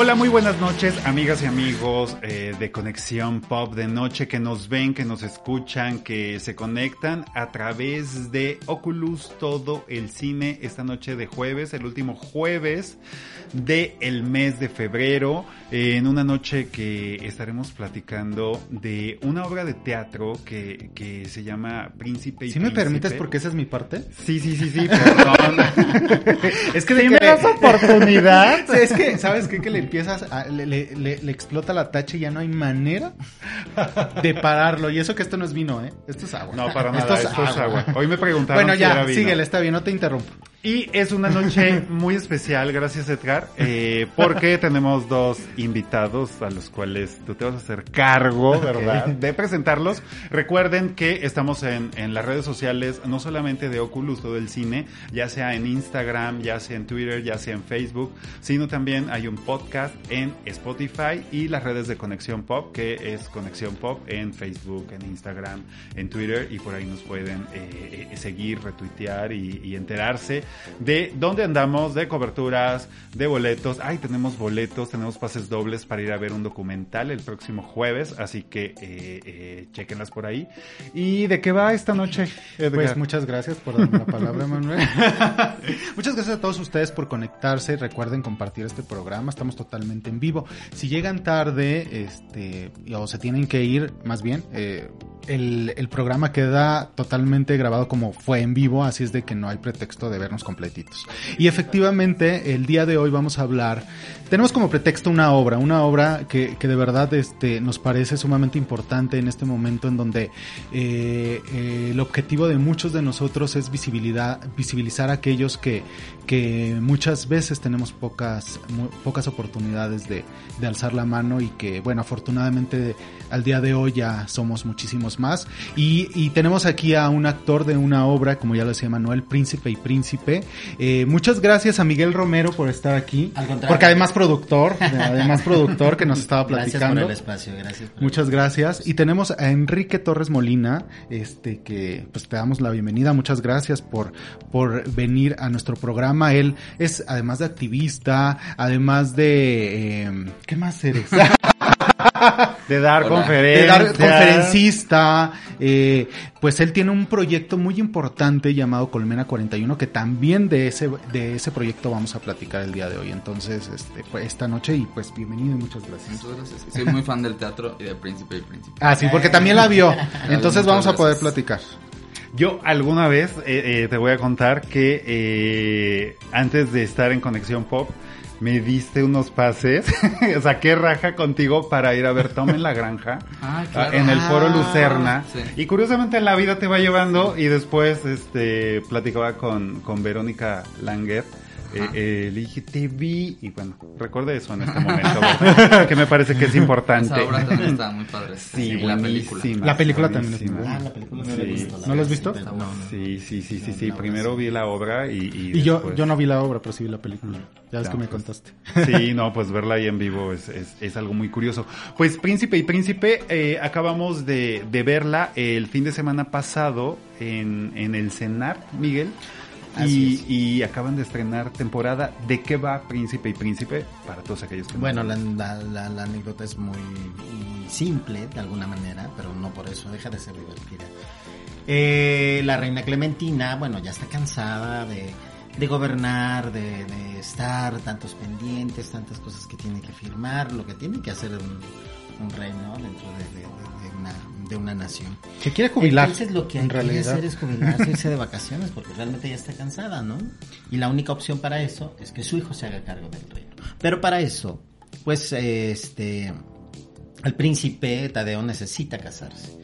Hola, muy buenas noches, amigas y amigos eh, de Conexión Pop de Noche que nos ven, que nos escuchan, que se conectan a través de Oculus todo el cine esta noche de jueves, el último jueves de el mes de febrero, eh, en una noche que estaremos platicando de una obra de teatro que, que se llama Príncipe y ¿Sí me permites porque esa es mi parte? Sí, sí, sí, sí, perdón. es que de ¿Sí me das oportunidad? Es que, ¿sabes qué? Que le empiezas, a, le, le, le, explota la tacha y ya no hay manera de pararlo. Y eso que esto no es vino, ¿eh? Esto es agua. No, para nada, esto es, esto agua. es agua. Hoy me preguntaron Bueno, si ya, era vino. síguele, está bien, no te interrumpo. Y es una noche muy especial, gracias Edgar, eh, porque tenemos dos invitados a los cuales tú te vas a hacer cargo, ¿verdad? De presentarlos. Recuerden que estamos en, en las redes sociales, no solamente de Oculus, todo el cine, ya sea en Instagram, ya sea en Twitter, ya sea en Facebook, sino también hay un podcast en Spotify y las redes de Conexión Pop, que es Conexión Pop en Facebook, en Instagram, en Twitter, y por ahí nos pueden eh, seguir, retuitear y, y enterarse de dónde andamos, de coberturas, de boletos. Ay, tenemos boletos, tenemos pases dobles para ir a ver un documental el próximo jueves, así que eh, eh, chequenlas por ahí. ¿Y de qué va esta noche, Edgar? Pues muchas gracias por darme la palabra, Manuel. muchas gracias a todos ustedes por conectarse. Recuerden compartir este programa, estamos totalmente en vivo. Si llegan tarde, este, o se tienen que ir, más bien, eh, el, el, programa queda totalmente grabado como fue en vivo, así es de que no hay pretexto de vernos completitos. Y efectivamente, el día de hoy vamos a hablar, tenemos como pretexto una obra, una obra que, que de verdad este, nos parece sumamente importante en este momento en donde eh, eh, el objetivo de muchos de nosotros es visibilidad, visibilizar a aquellos que, que muchas veces tenemos pocas, muy, pocas oportunidades de, de alzar la mano y que, bueno, afortunadamente al día de hoy ya somos muchísimos más. Y, y, tenemos aquí a un actor de una obra, como ya lo decía Manuel, Príncipe y Príncipe. Eh, muchas gracias a Miguel Romero por estar aquí. Porque además productor, además productor que nos estaba platicando. Gracias por el espacio, gracias. muchas gracias. Y tenemos a Enrique Torres Molina, este que pues te damos la bienvenida. Muchas gracias por, por venir a nuestro programa. Él es además de activista, además de... Eh, ¿Qué más eres? de dar conferencias. De dar conferencista. Eh, pues él tiene un proyecto muy importante llamado Colmena 41 que también de ese, de ese proyecto vamos a platicar el día de hoy. Entonces, este, pues, esta noche y pues bienvenido y muchas gracias. Muchas gracias. Soy muy fan del teatro y de Príncipe y Príncipe. Ah, sí, porque también la vio. Entonces vamos a poder platicar. Yo alguna vez eh, eh, te voy a contar que eh, antes de estar en Conexión Pop, me diste unos pases, saqué raja contigo para ir a ver Tom en la granja, ah, claro. en el foro Lucerna, sí. y curiosamente la vida te va llevando y después este platicaba con, con Verónica Langer, eh, eh, le dije, te vi, y bueno, recuerde eso en este momento, que me parece que es importante. Esa obra también está muy padre. Sí, la película. La película también Ah, la película no sí. la he visto. ¿No la has visto? Sí, sí, sí, sí, sí. Primero vi la obra y... Y, y yo, después... yo no vi la obra, pero sí vi la película. Ya ves Ya, que me pues, contaste. Sí, no, pues verla ahí en vivo es, es, es algo muy curioso. Pues Príncipe y Príncipe, eh, acabamos de, de verla el fin de semana pasado en, en el CENAR, Miguel. Y, y, acaban de estrenar temporada. ¿De qué va Príncipe y Príncipe? Para todos aquellos que Bueno, la, la, la, la, anécdota es muy simple, de alguna manera, pero no por eso deja de ser divertida. Eh, la reina Clementina, bueno, ya está cansada de, de gobernar, de, de, estar tantos pendientes, tantas cosas que tiene que firmar, lo que tiene que hacer un, un rey, ¿no? Dentro de, de una, de, una, nación. Se quiere jubilar. Entonces lo que hay que hacer es jubilarse, irse de vacaciones, porque realmente ya está cansada, ¿no? Y la única opción para eso es que su hijo se haga cargo del reino. Pero para eso, pues, este, el príncipe Tadeo necesita casarse.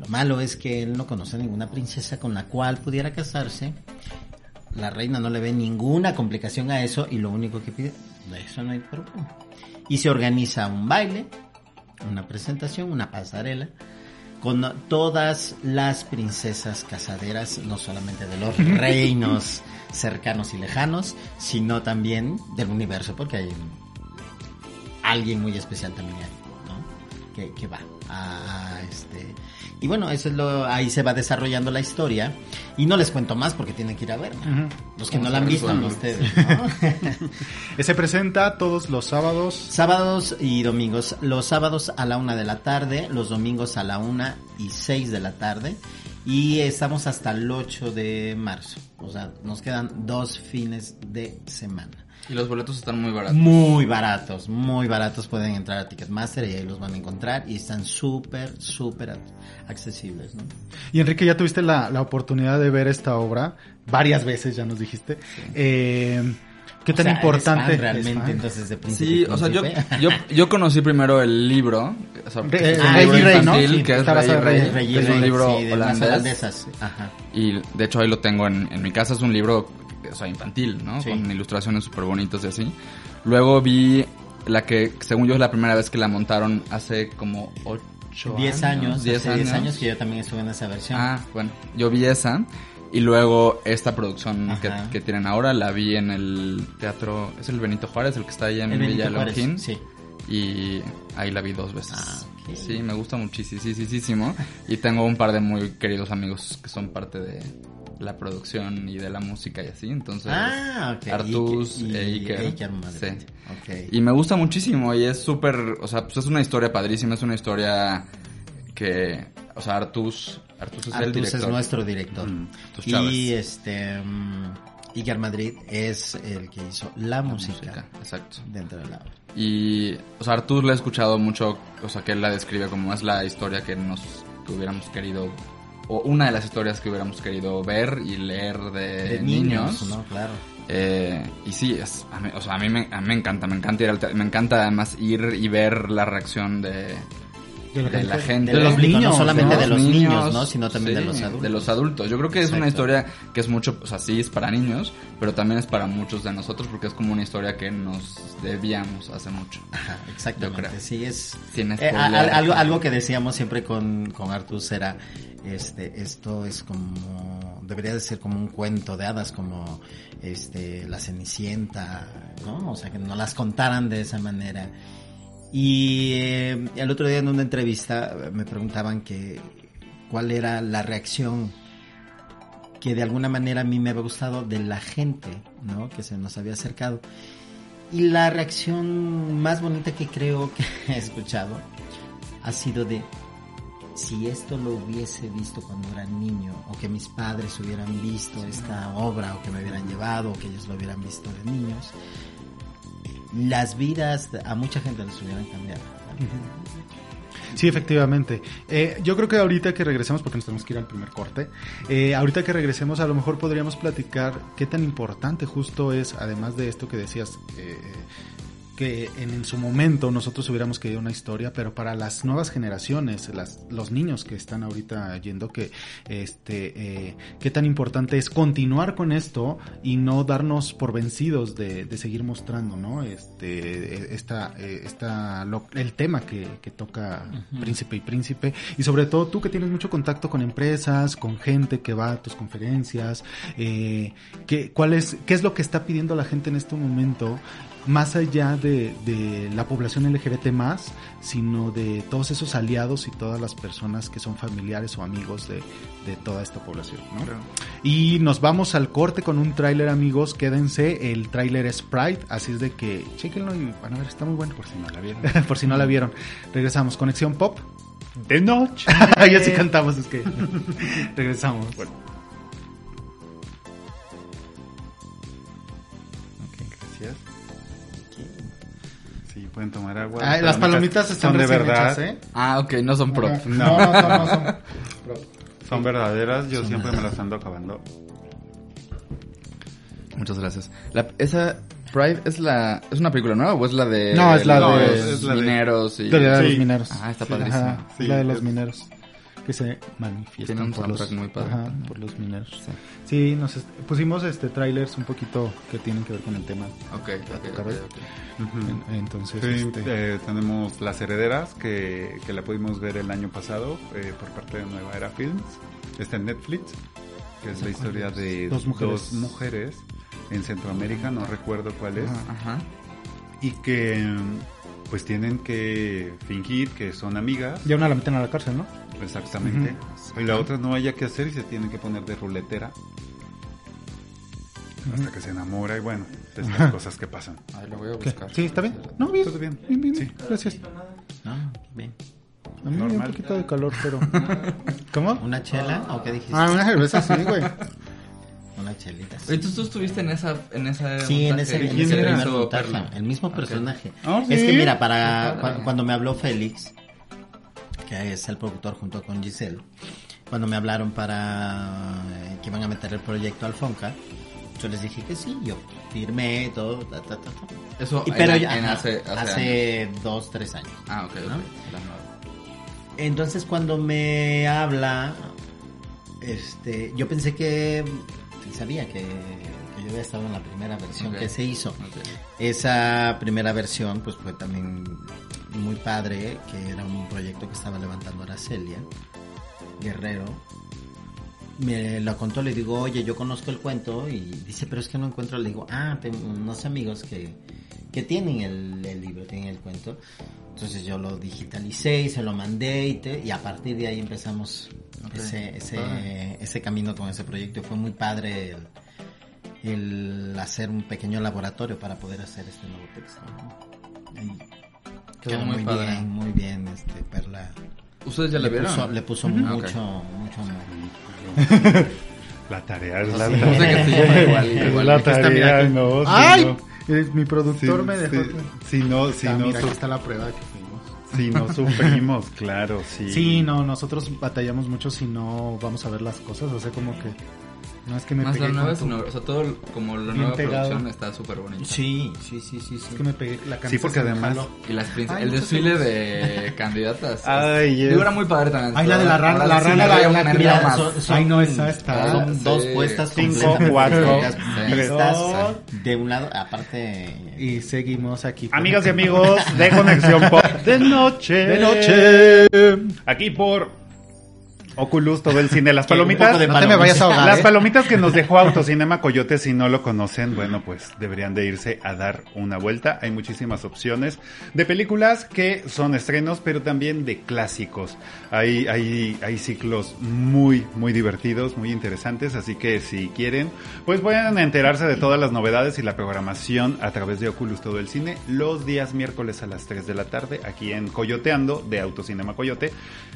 Lo malo es que él no conoce a ninguna princesa con la cual pudiera casarse. La reina no le ve ninguna complicación a eso y lo único que pide, de eso no hay problema. Y se organiza un baile, una presentación, una pasarela, con todas las princesas casaderas, no solamente de los reinos cercanos y lejanos, sino también del universo, porque hay alguien muy especial también ahí, ¿no? Que, que va a, a este... Y bueno, eso es lo, ahí se va desarrollando la historia. Y no les cuento más porque tienen que ir a verla. Los que no la han visto, no ustedes, ¿no? Se presenta todos los sábados. Sábados y domingos. Los sábados a la una de la tarde, los domingos a la una y seis de la tarde. Y estamos hasta el 8 de marzo. O sea, nos quedan dos fines de semana. Y los boletos están muy baratos. Muy baratos, muy baratos. Pueden entrar a Ticketmaster y ahí los van a encontrar. Y están súper, súper accesibles, ¿no? Y Enrique, ya tuviste la, la oportunidad de ver esta obra varias veces, ya nos dijiste. Eh, ¿Qué O tan sea, eres importante? fan realmente, entonces, de Príncipe Sí, o sea, yo, yo, yo conocí primero el libro, o sea, Re- que es un Rey que es Rey Rey, es un Rey, libro sí, de las holandés. Ajá. Y de hecho ahí lo tengo en, en mi casa, es un libro o sea, infantil, ¿no? Sí. Con ilustraciones súper bonitas y así. Luego vi la que, según yo, es la primera vez que la montaron hace como 8 10 años, 10 hace 10 años que yo también estuve en esa versión. Ah, bueno, yo vi esa. Y luego esta producción que, tienen ahora la vi en el teatro, es el Benito Juárez, el que está ahí en El Villa Longín. Sí. Y ahí la vi dos veces. Ah, ok. Sí, me gusta muchísimo. Y tengo un par de muy queridos amigos que son parte de la producción y de la música y así. Entonces, Ah. Artus Ike- e y- Iker. Sí. Y me gusta muchísimo y es súper, o sea, pues es una historia padrísima, es una historia que, o sea, Artus, Artus es el Artus director. es nuestro director. Mm, y este mm, Iker Madrid es el que hizo la, La música, Exacto. dentro de la obra. Y, o sea, Artur le he escuchado mucho, o sea, que él la describe como es la historia que nos, que hubiéramos querido, o una de las historias que hubiéramos querido ver y leer de, De niños. niños, ¿no? Claro. Eh, y sí, es, a mí, o sea, a mí, me, a mí me encanta, me encanta ir al teatro, me encanta además ir y ver la reacción de, de la gente. De los niños, no solamente de los niños, ¿no? Sino también de los adultos. De los adultos. Yo creo que es una historia que es mucho, o sea, sí es para niños, pero también es para muchos de nosotros porque es como una historia que nos debíamos hace mucho. Ajá, Yo exactamente. creo. Sí, es. Eh, algo, algo que decíamos siempre con, con Artus era, este, esto es como, debería de ser como un cuento de hadas, como, este, la Cenicienta, ¿no? O sea, que no las contaran de esa manera. Y eh, el otro día en una entrevista me preguntaban que, cuál era la reacción que de alguna manera a mí me había gustado de la gente, ¿no? Que se nos había acercado. Y la reacción más bonita que creo que he escuchado ha sido de si esto lo hubiese visto cuando era niño o que mis padres hubieran visto esta obra o que me hubieran llevado o que ellos lo hubieran visto de niños, las vidas a mucha gente les hubieran cambiado. Sí, efectivamente. Eh, yo creo que ahorita que regresemos, porque nos tenemos que ir al primer corte, eh, ahorita que regresemos a lo mejor podríamos platicar qué tan importante justo es, además de esto que decías, eh, que en, en su momento nosotros hubiéramos querido una historia, pero para las nuevas generaciones, las, los niños que están ahorita yendo, que este, eh, qué tan importante es continuar con esto y no darnos por vencidos de, de seguir mostrando, ¿no? Este, esta, esta, lo- el tema que, que toca Príncipe y Príncipe y sobre todo tú que tienes mucho contacto con empresas, con gente que va a tus conferencias, eh, ¿qué, cuál es, ¿qué es lo que está pidiendo la gente en este momento? Más allá de, de la población LGBT más, sino de todos esos aliados y todas las personas que son familiares o amigos de, de toda esta población, ¿no? Y nos vamos al corte con un tráiler, amigos, quédense, el tráiler es Pride, así es de que chequenlo y van a ver, está muy bueno. Por si no la vieron. por si no la vieron. Regresamos, Conexión Pop. De noche. y así cantamos, es que regresamos. Ok, pueden tomar agua. Ay, las palomitas están son de verdad. hechas, ¿eh? Ah, ok, no son prop. No, no, no, no son prop. Son verdaderas, yo siempre me las ando acabando. Muchas gracias. La- esa Pride es la es una película nueva o es la de No, es la los de- de- mineros y De la de Sí. los mineros. Ah, está Sí, padrísima. Sí, la de los es- mineros. Que se manifiestan Tiene un por, los, muy padre ajá, por los mineros. Sí, nos est- pusimos este trailers un poquito que tienen que ver con el tema. Ok, ok, ok, Caray. ok. Ujú. En- Entonces, Sí, este, eh, tenemos Las Herederas, que, que la pudimos ver el año pasado eh, por parte de Nueva Era Films. Está en Netflix, que es la historia de Dos mujeres. dos mujeres en Centroamérica, no recuerdo cuál es, Ajá. Ajá. y que pues tienen que fingir que son amigas, ya una la meten a la cárcel, ¿no? exactamente, y la otra no haya que hacer y se tiene que poner de ruletera hasta que se enamora y bueno, estas cosas que pasan. Ahí lo voy a ¿Qué? buscar. Sí, ¿está bien? No, bien. ¿Todo bien? Bien, bien, Sí. Gracias. No, bien. A mí me dio un Normal. poquito de calor, pero... ¿Cómo? ¿Una chela o qué dijiste? Ah, una cerveza, sí, güey. Una chelita. sí. Oye, ¿tú, tú estuviste en esa en esa Sí, en ese, en ¿Quién ese primer montaje, el mismo personaje. Ah, Es ¿sí? que mira, para cu- cuando me habló Félix, que es el productor junto con Giselle, cuando me hablaron para eh, que iban a meter el proyecto al Fonca, yo les dije que sí, yo firmé todo, ta, ta, ta, ta. Eso Y en- pero en ya, ajá, hace, hace, hace años. dos, tres años. Ah, ok. Entonces cuando me habla, este, yo pensé que sabía que, que yo había estado en la primera versión que se hizo. Esa primera versión pues fue también muy padre, que era un proyecto que estaba levantando Aracelia Guerrero. Me lo contó, le digo, oye, yo conozco el cuento y dice, pero es que no encuentro, le digo, ah, tengo unos amigos que, que tienen el, el libro, tienen el cuento. Entonces yo lo digitalicé y se lo mandé y, te- y a partir de ahí empezamos Ok. ese, ese, ese camino con ese proyecto. Fue muy padre el, el hacer un pequeño laboratorio para poder hacer este nuevo texto. ¿no? Y Quedó quedó muy muy, padre. bien, muy bien, este Perla. ¿Ustedes ya la le, vieron? puso, le puso Ujú. mucho, Ok. mucho amor. La tarea es la igual. La tarea, no. ¡Ay! Mi productor me dejó... si- Si no, si Ah, no, mira, su- aquí está la prueba que fuimos. si no sufrimos, claro, sí. Sí, no, nosotros batallamos mucho si no vamos a ver las cosas, o sea, como que no es que me Más pegué la nueva, con es tu- una- o sea, todo como la Bien nueva pegado. producción está súper bonita. Sí, sí, sí, sí. es sí. que me pegué la camisa. Sí, porque además-. Y las Ay, el desfile de candidatas. Ay, Digo, es- era muy padre también. Ay, la de la rana, la rana, la- la una mira, más. son- son- Ay, no, esa está- Son Sí. dos puestas Cinco, cuatro, vistas dos. de un lado, aparte... Y seguimos aquí. Amigas y amigos de Conexión Pop de noche. De noche. Aquí por Oculus, todo el cine. Las palomitas. poco de No te me palomitas. vayas a ahogar. Las ¿eh? palomitas que nos dejó Autocinema Coyote, si no lo conocen, bueno, pues deberían de irse a dar una vuelta. Hay muchísimas opciones de películas que son estrenos, pero también de clásicos. Hay, hay, hay ciclos muy, muy divertidos, muy interesantes, así que si quieren, pues pueden enterarse de todas las novedades y la programación a través de Oculus Todo el Cine los días miércoles a las 3 de la tarde aquí en Coyoteando de Autocinema Coyote.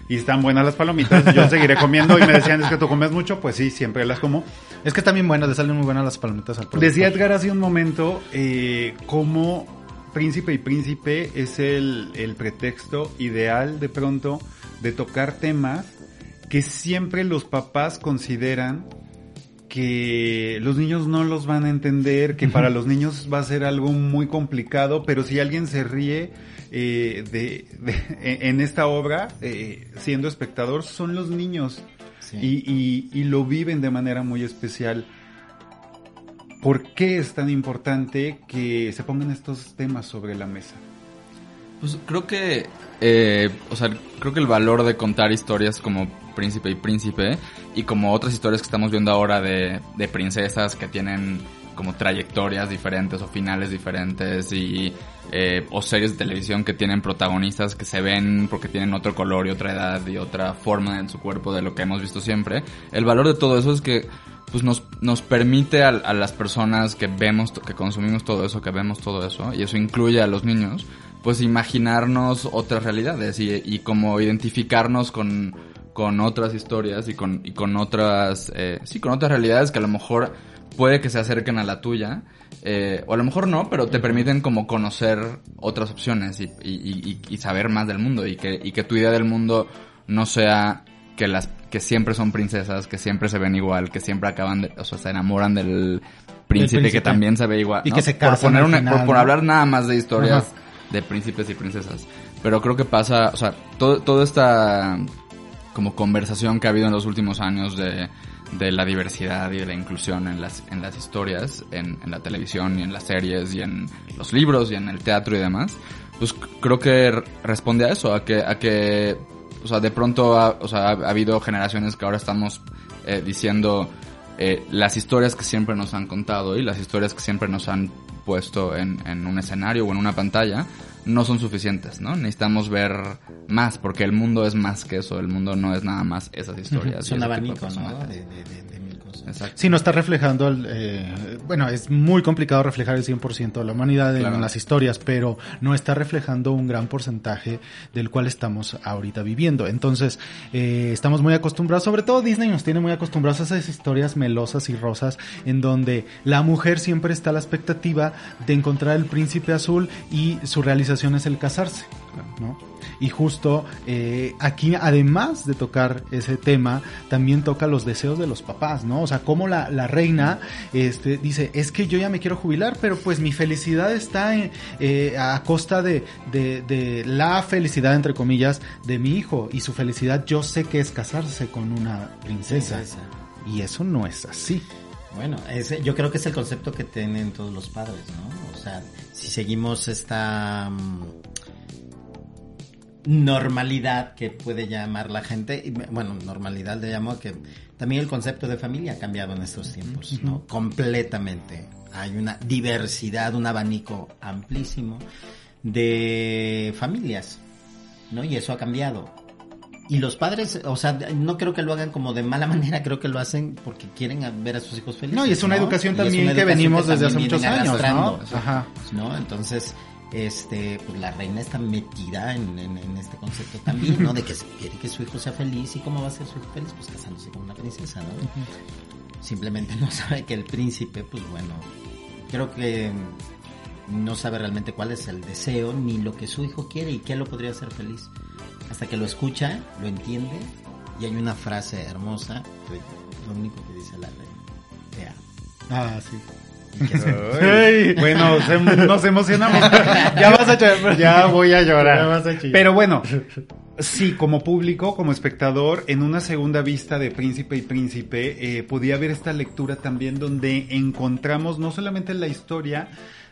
Y están buenas las palomitas, yo seguiré comiendo y me decían, es que tú comes mucho, pues sí, siempre las como. Es que están bien buenas, le salen muy buenas las palomitas al productor. Decía Edgar hace un momento eh, cómo Príncipe y Príncipe es el, el pretexto ideal de pronto de tocar temas que siempre los papás consideran que los niños no los van a entender, que para los niños va a ser algo muy complicado, pero si alguien se ríe eh, de, de- en esta obra, eh, siendo espectador, son los niños Sí. y, y- y lo viven de manera muy especial. ¿Por qué es tan importante que se pongan estos temas sobre la mesa? Pues creo que, eh, o sea, creo que el valor de contar historias como Príncipe y Príncipe y como otras historias que estamos viendo ahora de, de princesas que tienen como trayectorias diferentes o finales diferentes y eh, o series de televisión que tienen protagonistas que se ven porque tienen otro color y otra edad y otra forma en su cuerpo de lo que hemos visto siempre. El valor de todo eso es que pues nos, nos permite a, las personas que vemos, que consumimos todo eso, que vemos todo eso, y eso incluye a los niños, pues imaginarnos otras realidades y, y como identificarnos con, con otras historias y con, y con otras, eh, sí, con otras realidades que a lo mejor puede que se acerquen a la tuya, eh, o a lo mejor no, pero te permiten como conocer otras opciones y, y, y- y saber más del mundo y que, y que tu idea del mundo no sea que las que siempre son princesas, que siempre se ven igual, que siempre acaban de, o sea, se enamoran del príncipe, príncipe. que también se ve igual, Y ¿no? que se por casan poner al una- final, por, por ¿no? hablar nada más de historias Ajá. de príncipes y princesas. Pero creo que pasa, o sea, todo, todo esta como conversación que ha habido en los últimos años de, de la diversidad y de la inclusión en las, en las historias, en, la televisión y en las series y en los libros y en el teatro y demás, pues creo que responde a eso, a que, a que, o sea, de pronto ha, o sea, ha habido generaciones que ahora estamos eh, diciendo eh, las historias que siempre nos han contado y las historias que siempre nos han puesto en un escenario o en una pantalla no son suficientes, ¿no? Necesitamos ver más, porque el mundo es más que eso, el mundo no es nada más esas historias. Es un abanico, ¿no? personajes. De, de, de, cosas. Exacto. Sí, no está reflejando, el, eh, bueno, es muy complicado reflejar el 100% de la humanidad Claro. en las historias, pero no está reflejando un gran porcentaje del cual estamos ahorita viviendo. Entonces, eh, estamos muy acostumbrados, sobre todo Disney nos tiene muy acostumbrados a esas historias melosas y rosas, en donde la mujer siempre está a la expectativa de encontrar el príncipe azul y su realización es el casarse. ¿no? Y justo eh, aquí, además de tocar ese tema, también toca los deseos de los papás, ¿no? O sea, como la, la reina este, dice, es que yo ya me quiero jubilar, pero pues mi felicidad está en- eh, a costa de, de, de la felicidad, entre comillas, de mi hijo. Y su felicidad yo sé que es casarse con una princesa. Princesa. Y eso no es así. Bueno, ese, yo creo que es el concepto que tienen todos los padres, ¿no? O sea, si seguimos esta mm, normalidad que puede llamar la gente, y, bueno, normalidad le llamo que también el concepto de familia ha cambiado en estos tiempos, ¿no? Completamente. Hay una diversidad, un abanico amplísimo de familias, ¿no? Y eso ha cambiado. Y los padres, o sea, no creo que lo hagan como de mala manera, creo que lo hacen porque quieren ver a sus hijos felices. No, y es una educación también una que venimos desde hace muchos años, ¿no? Ajá. ¿no? Entonces, este, pues la reina está metida en, en- en este concepto también, ¿no? De que quiere que su hijo sea feliz y cómo va a ser su hijo feliz, pues casándose con una princesa, ¿no? Simplemente no sabe que el príncipe, pues bueno, creo que no sabe realmente cuál es el deseo ni lo que su hijo quiere y qué lo podría hacer feliz. Hasta que lo escucha, lo entiende y hay una frase hermosa, que lo único que dice la reina, te amo. Ah, sí. Ay, bueno, se- nos emocionamos. Ya vas a llorar. Ya voy a llorar. Vas a. Pero bueno, sí, como público, como espectador, en una segunda vista de Príncipe y Príncipe, eh, podía haber esta lectura también donde encontramos no solamente la historia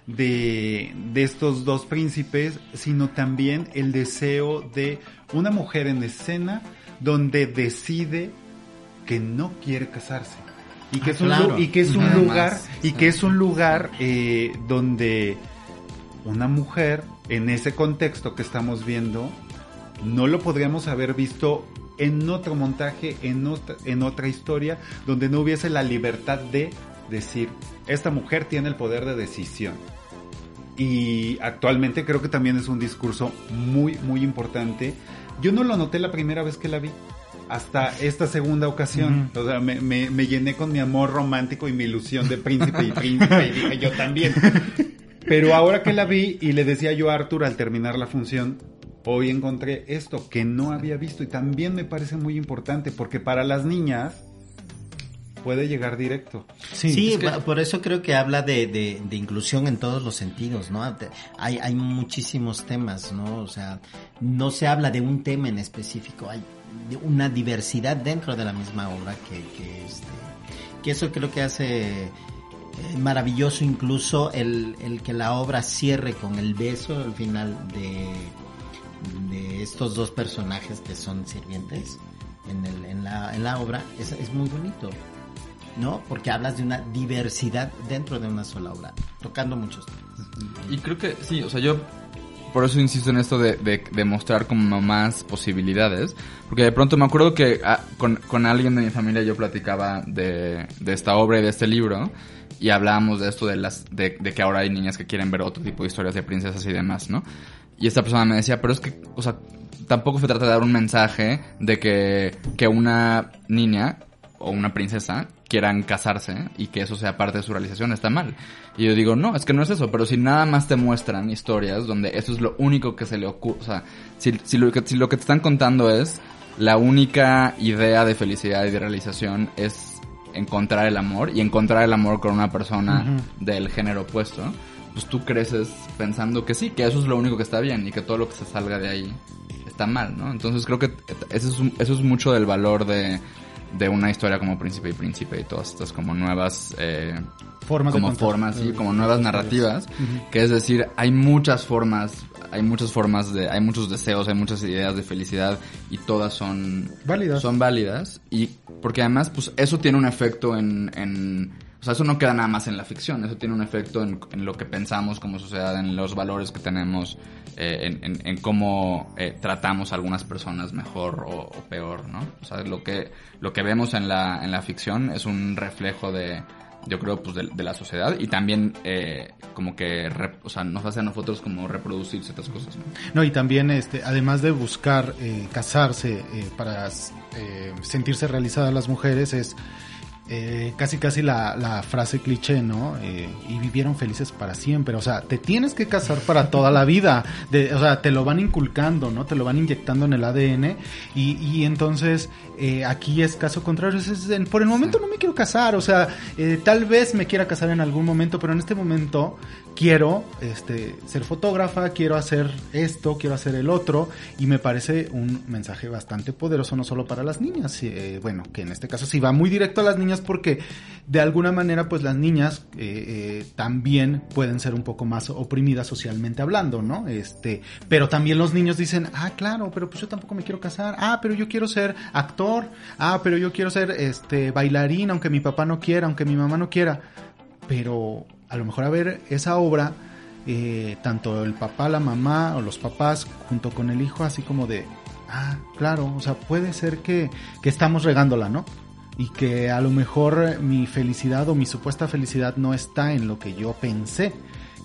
de, de estos dos príncipes, sino también el deseo de una mujer en escena donde decide que no quiere casarse. Y que Ah, es un, claro. y que es un Nada lugar, más, y que es un lugar eh, donde una mujer en ese contexto que estamos viendo no lo podríamos haber visto en otro montaje, en otra, en otra historia, donde no hubiese la libertad de decir, esta mujer tiene el poder de decisión. Y actualmente creo que también es un discurso muy, muy importante. Yo no lo noté la primera vez que la vi, hasta esta segunda ocasión. O sea, me, me- me llené con mi amor romántico y mi ilusión de príncipe y príncipe y dije yo también. Pero ahora que la vi y le decía yo a Arthur al terminar la función, hoy encontré esto que no había visto y también me parece muy importante porque para las niñas puede llegar directo. Sí, Sí, es que- pa- por eso creo que habla de, de, de inclusión en todos los sentidos, ¿no? Hay, hay muchísimos temas, ¿no? O sea, no se habla de un tema en específico, hay una diversidad dentro de la misma obra que, que, este, que eso creo que hace eh, maravilloso incluso el, el que la obra cierre con el beso al final de, de estos dos personajes que son sirvientes en, el, en, la, en la obra, es, es muy bonito. ¿no? Porque hablas de una diversidad dentro de una sola obra, tocando muchos temas. Y creo que sí, o sea, yo por eso insisto en esto de, de, de mostrar como más posibilidades. Porque de pronto me acuerdo que ah, con, con alguien de mi familia yo platicaba de, de esta obra y de este libro. Y hablábamos de esto de las, de, de que ahora hay niñas que quieren ver otro tipo de historias de princesas y demás, ¿no? Y esta persona me decía, pero es que, o sea, tampoco se trata de dar un mensaje de que, que una niña o una princesa quieran casarse y que eso sea parte de su realización está mal. Y yo digo, no, es que no es eso, pero si nada más te muestran historias donde eso es lo único que se le ocurre, o sea, si, si, lo que, si lo que te están contando es la única idea de felicidad y de realización es encontrar el amor y encontrar el amor con una persona del género opuesto, pues tú creces pensando que sí, que eso es lo único que está bien y que todo lo que se salga de ahí está está mal, ¿no? Entonces creo que eso es, eso es mucho del valor de, de una historia como Príncipe y Príncipe y todas estas como nuevas eh, formas como formas sí, como nuevas narrativas que es decir hay muchas formas hay muchas formas de hay muchos deseos hay muchas ideas de felicidad y todas son válidas. son válidas y porque además pues eso tiene un efecto en, en o sea, eso no queda nada más en la ficción, eso tiene un efecto en, en lo que pensamos como sociedad, en los valores que tenemos, eh, en, en, cómo eh, tratamos a algunas personas mejor o, peor, ¿no? O sea, lo que, lo que vemos en la, en la ficción es un reflejo de, yo creo, pues de, de la sociedad y también eh, como que, o sea, nos hace a nosotros como reproducir ciertas cosas. ¿no? No, y también, este, además de buscar eh, casarse eh, para sentirse realizadas las mujeres, es eh, casi casi la, la, frase cliché, ¿no? Eh, y vivieron felices para siempre. O sea, te tienes que casar para toda la vida. De, o sea, te lo van inculcando, ¿no? Te lo van inyectando en el ADN. Y, y entonces, eh, aquí es caso contrario. Es, es, por el momento no me quiero casar. O sea, eh, tal vez me quiera casar en algún momento, pero en este momento quiero este, ser fotógrafa, quiero hacer esto, quiero hacer el otro. Y me parece un mensaje bastante poderoso, no solo para las niñas. Eh, bueno, que en este caso sí va muy directo a las niñas porque de alguna manera pues las niñas eh, eh, también pueden ser un poco más oprimidas socialmente hablando, ¿no? Este, pero también los niños dicen, ah, claro, pero pues yo tampoco me quiero casar, ah, pero yo quiero ser actor, ah, pero yo quiero ser este bailarín, aunque mi papá no quiera, aunque mi mamá no quiera, pero a lo mejor a ver esa obra, eh, tanto el papá, la mamá o los papás junto con el hijo, así como de, ah, claro, o sea, puede ser que, que estamos regándola, ¿no? y que a lo mejor mi felicidad o mi supuesta felicidad no está en lo que yo pensé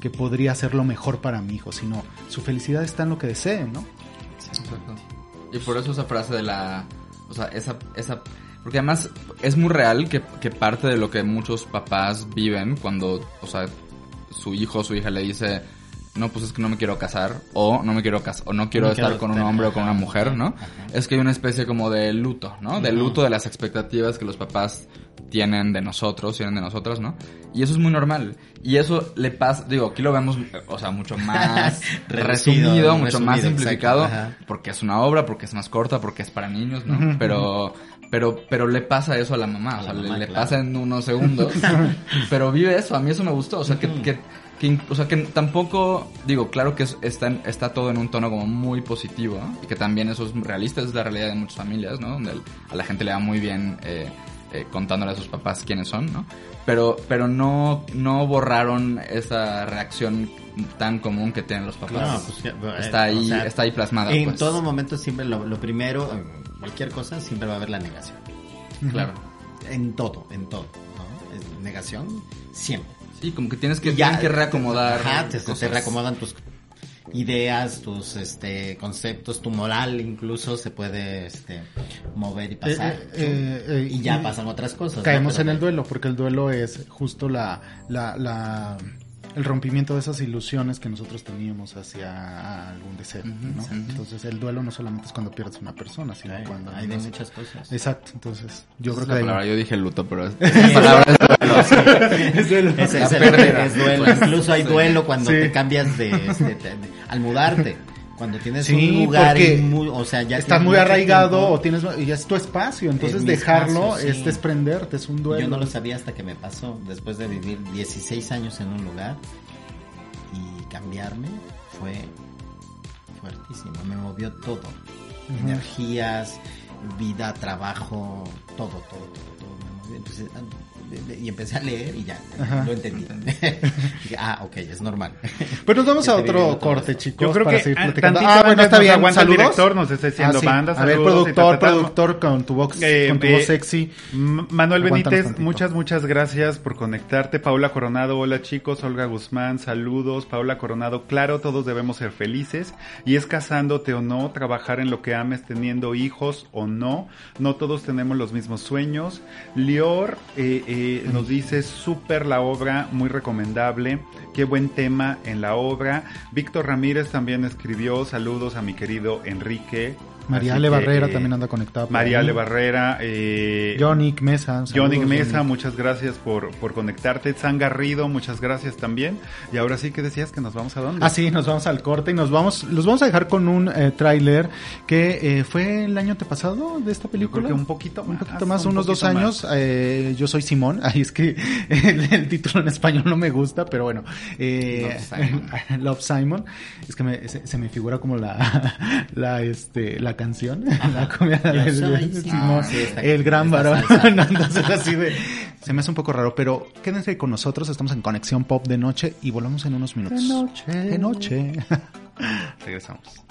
que podría ser lo mejor para mi hijo, sino su felicidad está en lo que desee, ¿no? Exacto. Y por eso esa frase de la, o sea, esa, esa, porque además es muy real que, que parte de lo que muchos papás viven cuando, o sea, su hijo o su hija le dice, no, pues es que no me quiero casar, o no me quiero casar, o no quiero no estar quiero con un hombre o con una mujer, ¿no? Ajá. Es que hay una especie como de luto, ¿no? De luto de las expectativas que los papás tienen de nosotros, tienen de nosotras, ¿no? Y eso es muy normal. Y eso le pasa, digo, aquí lo vemos, o sea, mucho más resumido, resumido, mucho más simplificado, porque es una obra, porque es más corta, porque es para niños, ¿no? Pero pero pero le pasa eso a la mamá, a o sea, mamá, le, claro. pasa en unos segundos, pero vive eso, a mí eso me gustó, o sea, que, que que, o sea, que tampoco, digo, claro que es, está, está todo en un tono como muy positivo, ¿no? y que también eso es realista, es la realidad de muchas familias, ¿no? Donde a la gente le va muy bien eh, eh, contándole a sus papás quiénes son, ¿no? Pero, pero no, no borraron esa reacción tan común que tienen los papás. Pues, eh, está ahí, o sea, está ahí plasmada. En pues. todo momento siempre lo, lo, primero, cualquier cosa, siempre va a haber la negación. Claro. En todo, en todo, ¿no? Es negación siempre. Sí, como que tienes que, ya, que reacomodar. Ajá, te, te, reacomodan tus ideas, tus este conceptos, tu moral incluso se puede este mover y pasar. Eh, eh, eh, y ya pasan otras cosas. Caemos ¿no? en el duelo, porque el duelo es justo la, la, la el rompimiento de esas ilusiones que nosotros teníamos hacia algún deseo, uh -huh, ¿no? Sí. Entonces el duelo no solamente es cuando pierdes una persona, sino hay, cuando hay de muchas cosas. Exacto, entonces yo creo que la palabra, hay... yo dije luto, pero es, esa palabra es duelo. es duelo. Es, es, es, duelo. Incluso hay duelo cuando sí. te cambias de, de, de, de, al mudarte cuando tienes sí, un lugar muy, o sea, ya estás muy arraigado tiempo, o tienes y es tu espacio, entonces es dejarlo espacio, sí. es desprenderte, es un duelo. Yo no lo sabía hasta que me pasó después de vivir 16 años en un lugar y cambiarme fue fuertísimo, me movió todo. Uh -huh. Energías, vida, trabajo, todo, todo, todo, todo me movió. Entonces, y empecé a leer y ya, Ajá. lo entendí. Dije, ah, ok, es normal. Pues nos vamos a otro corte, chicos. Yo creo para que seguir platicando. Ah, bueno, está bien. Aguanta ¿Saludos? el director, nos está diciendo ah, sí. bandas. A ver, productor, productor, con tu voz, eh, con tu voz sexy. Manuel Benítez, muchas, muchas gracias por conectarte. Paula Coronado, hola chicos. Olga Guzmán, saludos. Paula Coronado, claro, todos debemos ser felices. Y es casándote o no, trabajar en lo que ames, teniendo hijos o no. No todos tenemos los mismos sueños. Lior eh, eh, nos dice súper la obra, muy recomendable. Qué buen tema en la obra. Víctor Ramírez también escribió saludos a mi querido Enrique. María Ale Barrera eh, también anda conectada. María. Ale Barrera, eh, Yonick Mesa. Yonick Mesa, muchas gracias por, por conectarte. San Garrido, muchas gracias también. Y ahora sí que decías que nos vamos a dónde? Ah, sí, nos vamos al corte y nos vamos, los vamos a dejar con un eh, tráiler que eh, fue el año antepasado de esta película. creo que un poquito Un más. poquito más, un unos dos poquito años. más. eh, yo soy Simón. Ahí es que el, el título en español no me gusta, pero bueno. Eh, Love Simon. Love Simon. Es que me- se, se me figura como la, la, este, la la. Simón. Sí, está- el gran varón. No, Entonces así de, se me hace un poco raro, pero quédense con nosotros. Estamos en Conexión Pop de noche y volvemos en unos minutos. De noche. De noche. Regresamos.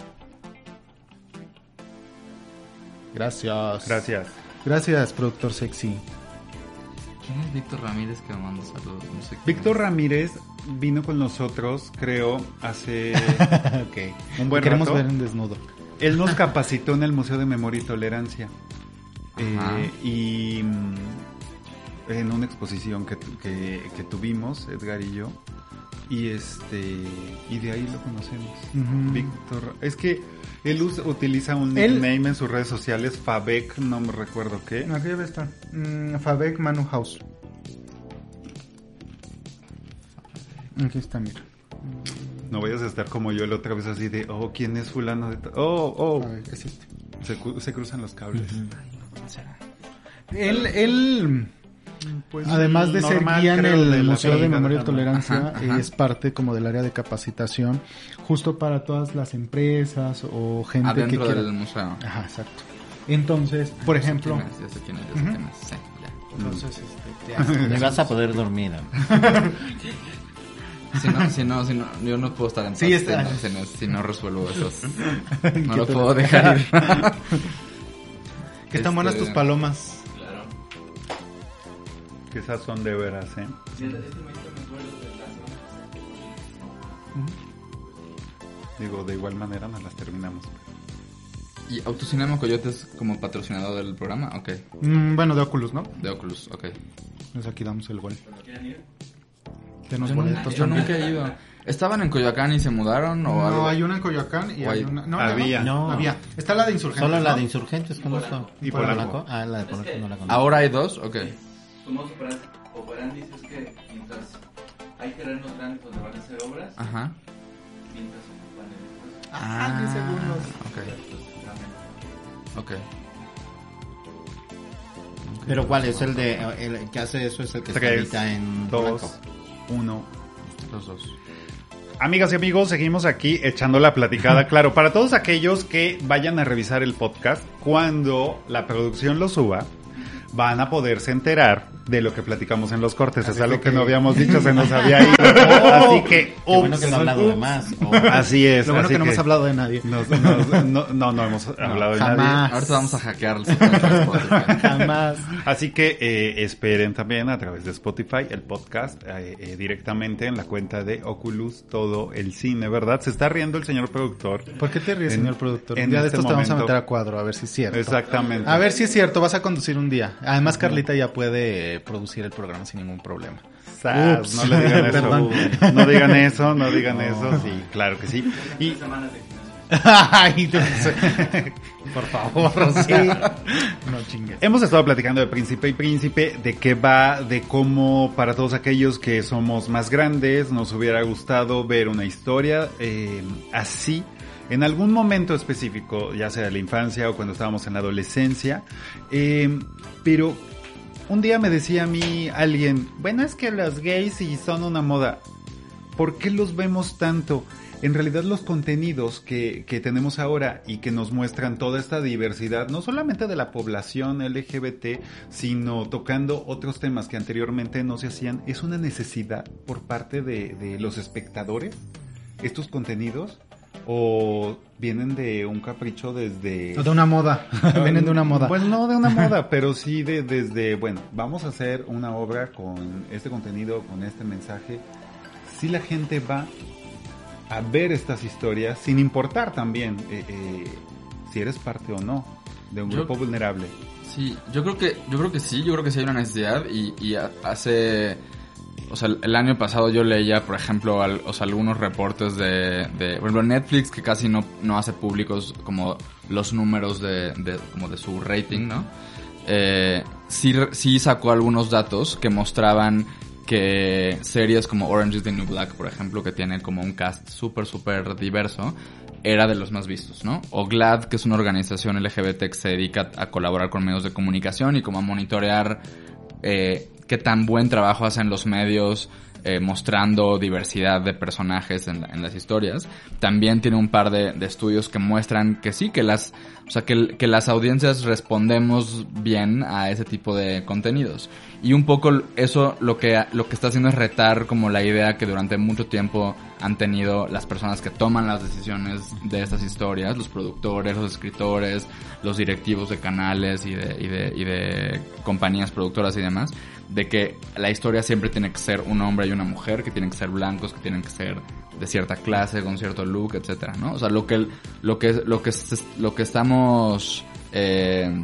Gracias. Gracias. Gracias, productor sexy. ¿Quién es Víctor Ramírez que me manda saludos? No sé quién Víctor es. Ramírez vino con nosotros, creo, hace un buen Queremos rato. ver en desnudo. Él nos capacitó en el Museo de Memoria y Tolerancia. Eh, y mm, en una exposición que, que, que tuvimos, Edgar y yo. Y este y de ahí lo conocemos. Víctor. Es que él us- utiliza un Él- nickname en sus redes sociales, Fabek, no me recuerdo qué. Aquí debe estar. Mm, Fabek Manu House. Aquí está, mira. No vayas a estar como yo la otra vez así de, oh, ¿quién es fulano de ta-?" Oh, oh. A ver, es este. Se, cu- se cruzan los cables. Él, él Pues, Además de ser normal, guía en el de Museo de Memoria y. Tolerancia, Ajá, ajá. es parte como del área de capacitación, justo para todas las empresas o gente que Adentro quiera. del museo. Ajá, exacto. Entonces, por ejemplo, Ya sé quién es, ya sé quién es, ya sé quién es. Sí, ya. entonces, este, te vas a poder dormir. Si no, si no, si no, yo no puedo estar en paz Sí, está. si, no, si no- si no resuelvo esos. No lo puedo dejar ir. que están buenas Este, tus palomas. Claro. Que esas son de veras, ¿eh? Digo, de igual manera nos las terminamos. ¿Y Autocinema Coyote es como patrocinador del programa? Ok. Mm, bueno, de Oculus, ¿no? De Oculus, ok. Pues aquí damos el gol. Denos Yo, boletos. nunca, yo nunca he ido. ¿Estaban en Coyoacán y se mudaron o algo? No, hay una en Coyoacán y hay hay- una... No, Había. no, No. había. Está la de Insurgentes, Solo la ¿no? de Insurgentes conozco. Y Polanco. Ah, la de Polanco no la conozco. ¿Ahora hay dos? Ok. Su modus operandi- operandi es que mientras hay terrenos grandes donde van a hacer obras, Ajá. mientras ocupan el espacio. Ah, 10 segundos. Ok. Ok. Pero ¿cuál es el de el que hace eso es el que está ahorita en dos, Polanco? Uno. Los dos. Amigas y amigos, seguimos aquí echando la platicada. Claro, para todos aquellos que vayan a revisar el podcast, cuando la producción lo suba, van a poderse enterar de lo que platicamos en los cortes. Es algo que no habíamos dicho, se nos había ido. Así que, Qué bueno ups, que no hablado de ups. más. Oh. Así es. Lo bueno así que no hemos hablado de nadie. nos- nos- no, no, no hemos hablado de nadie. jamás. Ahorita vamos a hackear. Jamás. Así que eh, esperen también a través de Spotify el podcast eh, eh, directamente en la cuenta de Oculus Todo el Cine, ¿verdad? Se está riendo el señor productor. ¿Por qué te ríes, En- señor productor? en Un día de este estos te vamos a meter a cuadro, a ver si es cierto. Exactamente. A ver si es cierto, vas a conducir un día. Además, Carlita ya puede producir el programa sin ningún problema. Ups. no le digan eso. No digan eso, no digan eso. Sí, claro que sí. Y Ay, Por favor, sí. No chingues. Hemos estado platicando de Príncipe y Príncipe, de qué va, de cómo para todos aquellos que somos más grandes nos hubiera gustado ver una historia eh, así en algún momento específico, ya sea la infancia o cuando estábamos en la adolescencia. Eh, pero un día me decía a mí alguien, bueno, es que los gays sí son una moda. ¿Por qué los vemos tanto? En realidad los contenidos que, que tenemos ahora y que nos muestran toda esta diversidad, no solamente de la población LGBT, sino tocando otros temas que anteriormente no se hacían, es una necesidad por parte de los espectadores, estos contenidos, o vienen de un capricho desde... De una moda. Vienen de una moda. Pues no de una moda, pero sí de desde, bueno, vamos a hacer una obra con este contenido, con este mensaje. Si la gente va a ver estas historias, sin importar también eh, eh, si eres parte o no de un Yo- grupo vulnerable. Sí, yo creo que, yo creo que sí, yo creo que sí hay una necesidad y, y ha- hace, o sea, el año pasado yo leía, por ejemplo, al- algunos reportes de, de, por ejemplo, Netflix que casi no, no hace públicos como los números de, de- como de su rating, ¿no? Eh, sí, sí sacó algunos datos que mostraban que series como Orange is the New Black, por ejemplo, que tiene como un cast súper, súper diverso, era de los más vistos, ¿no? O GLAD, que es una organización LGBT que se dedica a colaborar con medios de comunicación y como a monitorear eh, qué tan buen trabajo hacen los medios eh, mostrando diversidad de personajes en, la- en las historias. También tiene un par de, de estudios que muestran que sí, que las, o sea, que, que las audiencias respondemos bien a ese tipo de contenidos. Y un poco eso lo que, lo que está haciendo es retar como la idea que durante mucho tiempo han tenido las personas que toman las decisiones de estas historias, los productores, los escritores, los directivos de canales y de, y de, y de compañías productoras y demás, de que la historia siempre tiene que ser un hombre y una mujer, que tienen que ser blancos, que tienen que ser de cierta clase, con cierto look, etcétera, ¿no? O sea, lo que, lo que, lo que, lo que estamos, eh,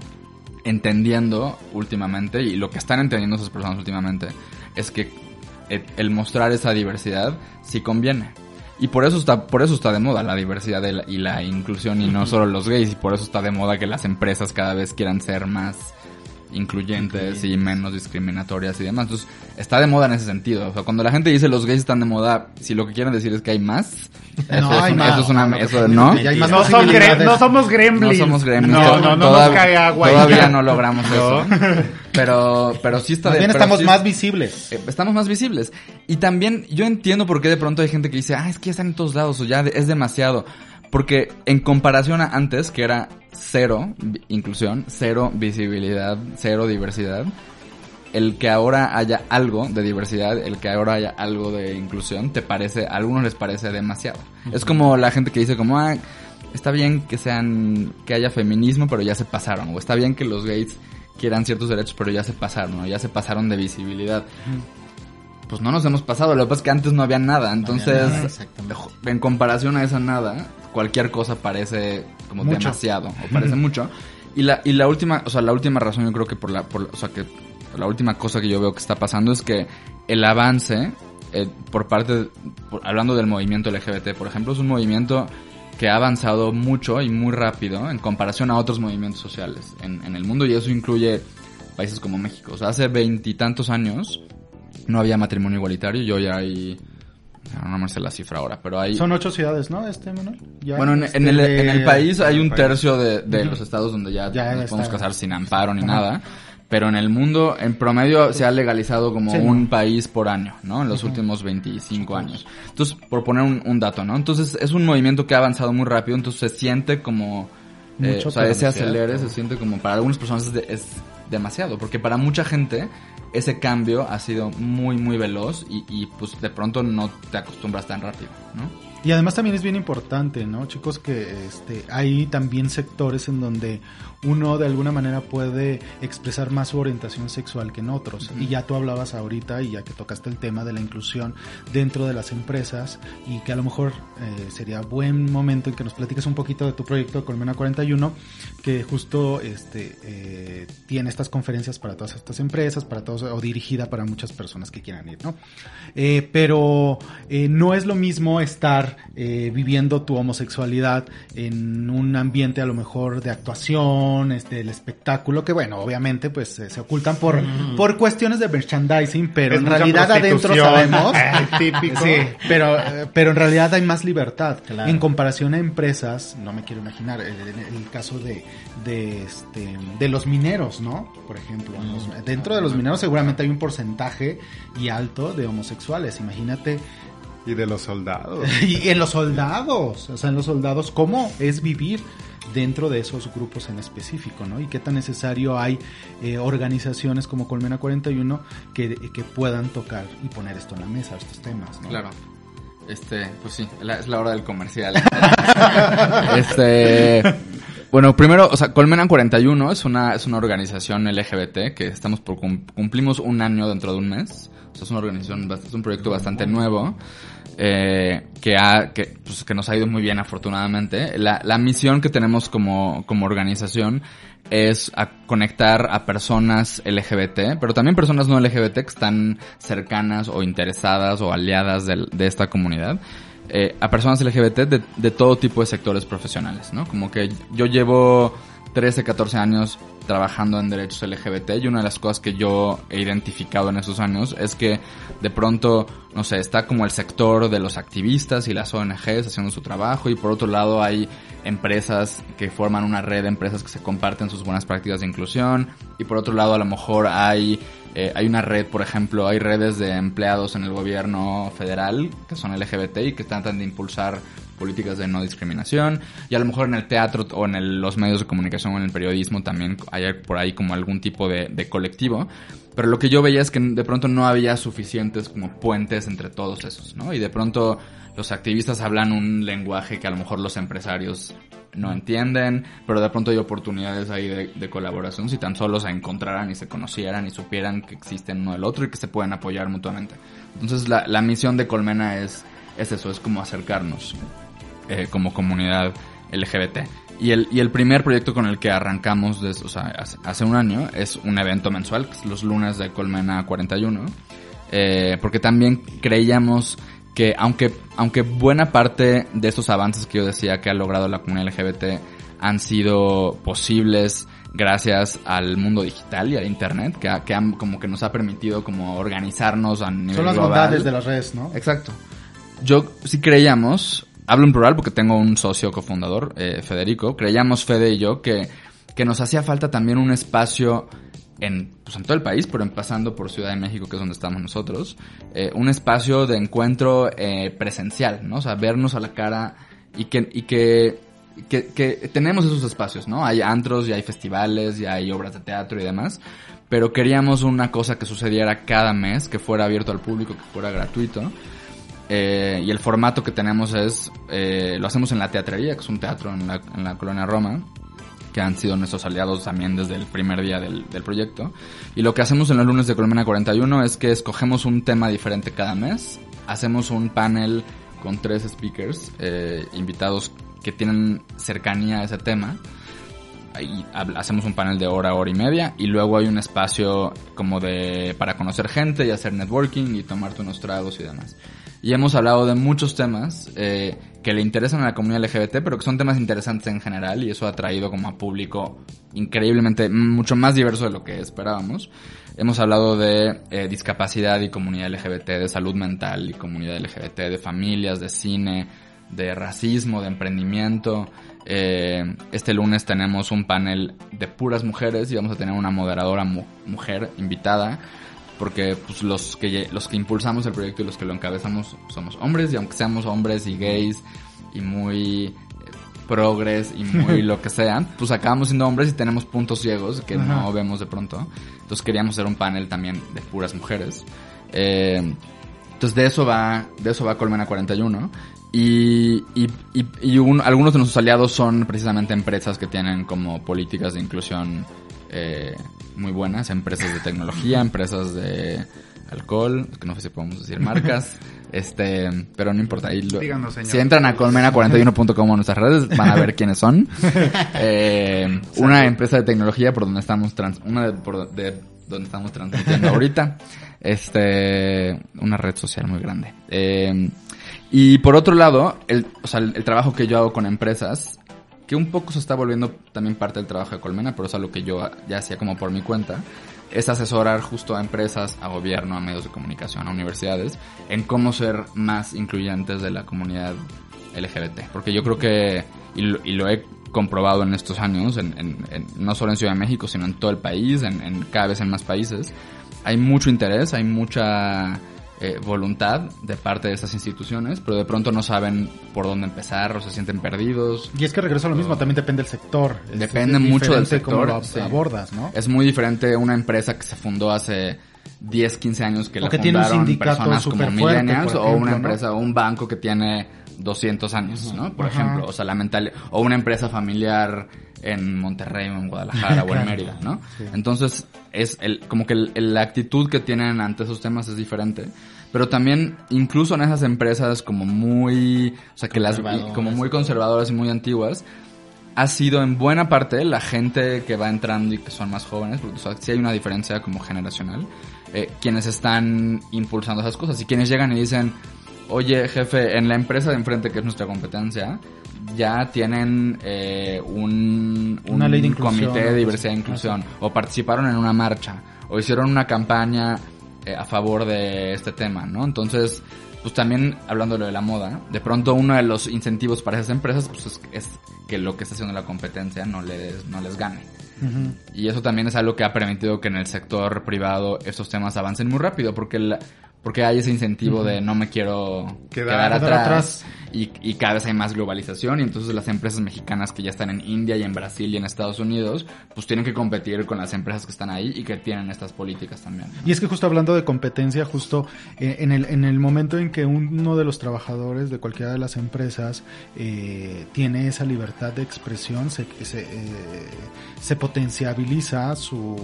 entendiendo últimamente y lo que están entendiendo esas personas últimamente es que el, el mostrar esa diversidad sí conviene. Y por eso está, por eso está de moda la diversidad de la- y la inclusión y no solo los gays y por eso está de moda que las empresas cada vez quieran ser más incluyentes y menos discriminatorias y demás. Entonces, está de moda en ese sentido. O sea, cuando la gente dice los gays están de moda, si lo que quieren decir es que hay más, eso, es, hay un- más. eso es una, No, no, eso, no, ¿no? ya hay más No, son no somos No gremlins. somos gremlins. No, no, no Todav- nos cae agua. y Todavía ya. no logramos eso. Pero, pero sí está de bien estamos sí- más visibles. eh, estamos más visibles. Y también yo entiendo por qué de pronto hay gente que dice, ah, es que ya están en todos lados o ya de- es demasiado. Porque en comparación a antes, que era cero inclusión, cero visibilidad, cero diversidad, el que ahora haya algo de diversidad, el que ahora haya algo de inclusión, te parece, a algunos les parece demasiado. Es como la gente que dice como, ah, está bien que sean, que haya feminismo, pero ya se pasaron. O está bien que los gays quieran ciertos derechos, pero ya se pasaron, o ya se pasaron de visibilidad. Pues no nos hemos pasado, lo que pasa es que antes no había nada, entonces, nada, en comparación a esa nada, cualquier cosa parece como Mucho. demasiado, o parece mucho. Y la, y la última, o sea, la última razón yo creo que por la, por, o sea, que la última cosa que yo veo que está pasando es que el avance, eh, por parte, por- hablando del movimiento LGBT, por ejemplo, es un movimiento que ha avanzado mucho y muy rápido en comparación a otros movimientos sociales en, en el mundo y eso incluye países como México. O sea, hace veintitantos años no había matrimonio igualitario y hoy hay, no me sé la cifra ahora, pero hay... Son ocho ciudades, ¿no? Este, Manuel. Ya, Bueno, en, este, en el, de- en el país hay un tercio de, de los estados donde ya, Ya nos podemos casar sin amparo ni nada. Pero en el mundo, en promedio, se ha legalizado como Sí, un ¿no? país por año, ¿no? En los últimos 25 años. Entonces, por poner un, un dato, ¿no? Entonces, es un movimiento que ha avanzado muy rápido, entonces se siente como... eh, Mucho, o sea, ese acelere se siente como para algunas personas es, de- es demasiado, porque para mucha gente ese cambio ha sido muy, muy veloz y, y pues de pronto no te acostumbras tan rápido, ¿no? Y además también es bien importante, ¿no, chicos? Que este, hay también sectores en donde uno de alguna manera puede expresar más su orientación sexual que en otros. Y ya tú hablabas ahorita, y ya que tocaste el tema de la inclusión dentro de las empresas, y que a lo mejor eh, sería buen momento en que nos platiques un poquito de tu proyecto de Colmena 41, que justo este eh, tiene estas conferencias para todas estas empresas, para todos, o dirigida para muchas personas que quieran ir, ¿no? Eh, pero no es lo mismo estar viviendo tu homosexualidad en un ambiente a lo mejor de actuación, este, el espectáculo, que bueno, obviamente pues eh, se ocultan por, por cuestiones de merchandising, pero Es en realidad adentro sabemos. Típico. Sí, pero, eh, pero en realidad hay más libertad. Claro. En comparación a empresas, no me quiero imaginar, el, caso de, de, este, de los mineros, ¿no? Por ejemplo, los- dentro de los mineros seguramente hay un porcentaje y alto de homosexuales. Imagínate Y de los soldados. y en los soldados, o sea, en los soldados, ¿cómo es vivir dentro de esos grupos en específico, ¿no? Y qué tan necesario hay eh, organizaciones como Colmena 41 que, que puedan tocar y poner esto en la mesa, estos temas, ¿no? Claro. Este, pues sí, la- es la hora del comercial. este, Bueno, primero, o sea, Colmena 41 es una, es una organización LGBT que estamos por cum- cumplimos un año dentro de un mes. O sea, es una organización, es un proyecto bastante nuevo. eh, que, ha, que, pues, que nos ha ido muy bien afortunadamente. La, la misión que tenemos como, como organización es a conectar a personas LGBT, pero también personas no LGBT que están cercanas o interesadas o aliadas del- de, esta comunidad, eh, a personas LGBT de, de todo tipo de sectores profesionales, ¿no? Como que yo llevo 13, 14 años trabajando en derechos LGBT y una de las cosas que yo he identificado en esos años es que de pronto, no sé, está como el sector de los activistas y las ONGs haciendo su trabajo y por otro lado hay empresas que forman una red de empresas que se comparten sus buenas prácticas de inclusión y por otro lado a lo mejor hay eh, hay una red, por ejemplo, hay redes de empleados en el gobierno federal que son LGBT y que tratan de impulsar políticas de no discriminación y a lo mejor en el teatro o en el- los medios de comunicación o en el periodismo también hay por ahí como algún tipo de, colectivo. Pero lo que yo veía es que de pronto no había suficientes como puentes entre todos esos, ¿no? Y de pronto los activistas hablan un lenguaje que a lo mejor los empresarios no entienden, pero de pronto hay oportunidades ahí de, de colaboración si tan solo se encontraran y se conocieran y supieran que existen uno del otro y que se pueden apoyar mutuamente. Entonces la, la misión de Colmena es, es eso, es como acercarnos eh, como comunidad LGBT. Y el, y el primer proyecto con el que arrancamos des- o sea, hace, hace un año es un evento mensual, que es los lunes de Colmena 41, eh, porque también creíamos que aunque, aunque buena parte de estos avances que yo decía que ha logrado la comunidad LGBT han sido posibles gracias al mundo digital y al internet, que, que han, como que nos ha permitido como organizarnos a nivel Son las global. bondades de las redes, ¿no? Exacto. Yo sí creíamos, hablo en plural porque tengo un socio cofundador, eh, Federico, creíamos Fede y yo que, que nos hacía falta también un espacio en, pues, en todo el país, pero empezando por Ciudad de México, que es donde estamos nosotros, eh, un espacio de encuentro eh, presencial, ¿no? O sea, vernos a la cara y que, y que, que, que tenemos esos espacios, ¿no? Hay antros y hay festivales y hay obras de teatro y demás, pero queríamos una cosa que sucediera cada mes, que fuera abierto al público, que fuera gratuito. Eh, y el formato que tenemos es, eh, lo hacemos en la teatrería, que es un teatro en la, en la colonia Roma, que han sido nuestros aliados también desde el primer día del, del proyecto. Y lo que hacemos en los lunes de Colmena 41 es que escogemos un tema diferente cada mes, hacemos un panel con tres speakers, eh, invitados que tienen cercanía a ese tema. Hab- hacemos un panel de hora, hora y media y luego hay un espacio como de para conocer gente y hacer networking y tomarte unos tragos y demás. Y hemos hablado de muchos temas eh, que le interesan a la comunidad LGBT, pero que son temas interesantes en general y eso ha traído como a público increíblemente mucho más diverso de lo que esperábamos. Hemos hablado de eh, discapacidad y comunidad LGBT, de salud mental y comunidad LGBT, de familias, de cine, de racismo, de emprendimiento. Eh, este lunes tenemos un panel de puras mujeres y vamos a tener una moderadora mu- mujer invitada porque pues, los que los que impulsamos el proyecto y los que lo encabezamos somos hombres y aunque seamos hombres y gays y muy eh, progres y muy lo que sean, pues acabamos siendo hombres y tenemos puntos ciegos que no vemos de pronto. Entonces queríamos hacer un panel también de puras mujeres. Eh, entonces de eso va, de eso va Colmena 41. Y, y, y, y un- algunos de nuestros aliados son precisamente empresas que tienen como políticas de inclusión eh, muy buenas, empresas de tecnología, empresas de alcohol, que no sé si podemos decir marcas, este, pero no importa. ahí lo- Díganos, señor. si entran a colmena41.com en nuestras redes, van a ver quiénes son. Eh, una empresa de tecnología por donde estamos trans, una de, por de donde estamos transmitiendo ahorita. Este, una red social muy grande. Eh, y por otro lado, el, o sea, el, el trabajo que yo hago con empresas, que un poco se está volviendo también parte del trabajo de Colmena, pero es algo que yo ya hacía como por mi cuenta, es asesorar justo a empresas, a gobierno, a medios de comunicación, a universidades, en cómo ser más incluyentes de la comunidad LGBT. Porque yo creo que, y lo, he comprobado en estos años, en, no solo en Ciudad de México, sino en todo el país, en cada vez en más países, hay mucho interés, hay mucha eh, voluntad de parte de esas instituciones, pero de pronto no saben por dónde empezar o se sienten perdidos. Y es que regreso a lo mismo, también depende del sector. Depende es mucho del diferente cómo sector, lo sí. abordas, ¿no? Es muy diferente una empresa que se fundó hace 10, 15 años que O la que tiene un fundaron personas como millennials o ejemplo, una ¿no? empresa o un banco que tiene 200 años, ¿no? Por ejemplo, o sea, la mental o una empresa familiar en Monterrey o en Guadalajara o en Mérida, ¿no? Entonces, es el, como que el- el- la actitud que tienen ante esos temas es diferente. Pero también, incluso en esas empresas como muy, o sea, que las, como muy conservadoras y muy antiguas, ha sido en buena parte la gente que va entrando y que son más jóvenes, porque o sea, sí hay una diferencia como generacional, eh, quienes están impulsando esas cosas y quienes llegan y dicen, oye jefe, en la empresa de enfrente que es nuestra competencia, ya tienen eh, un, un Una ley de comité de diversidad e inclusión, o participaron en una marcha, o hicieron una campaña eh, a favor de este tema, ¿no? Entonces, pues también hablando de la moda, de pronto uno de los incentivos para esas empresas pues es, es que lo que está haciendo la competencia no les, no les gane. Y eso también es algo que ha permitido que en el sector privado estos temas avancen muy rápido, porque la- porque hay ese incentivo de no me quiero Quedar- quedar, quedar atrás, Y, y cada vez hay más globalización y entonces las empresas mexicanas que ya están en India y en Brasil y en Estados Unidos, pues tienen que competir con las empresas que están ahí y que tienen estas políticas también. ¿no? Y es que justo hablando de competencia, justo eh, en, el, en el momento en que uno de los trabajadores de cualquiera de las empresas eh, tiene esa libertad de expresión, se, se, eh, se potenciabiliza su...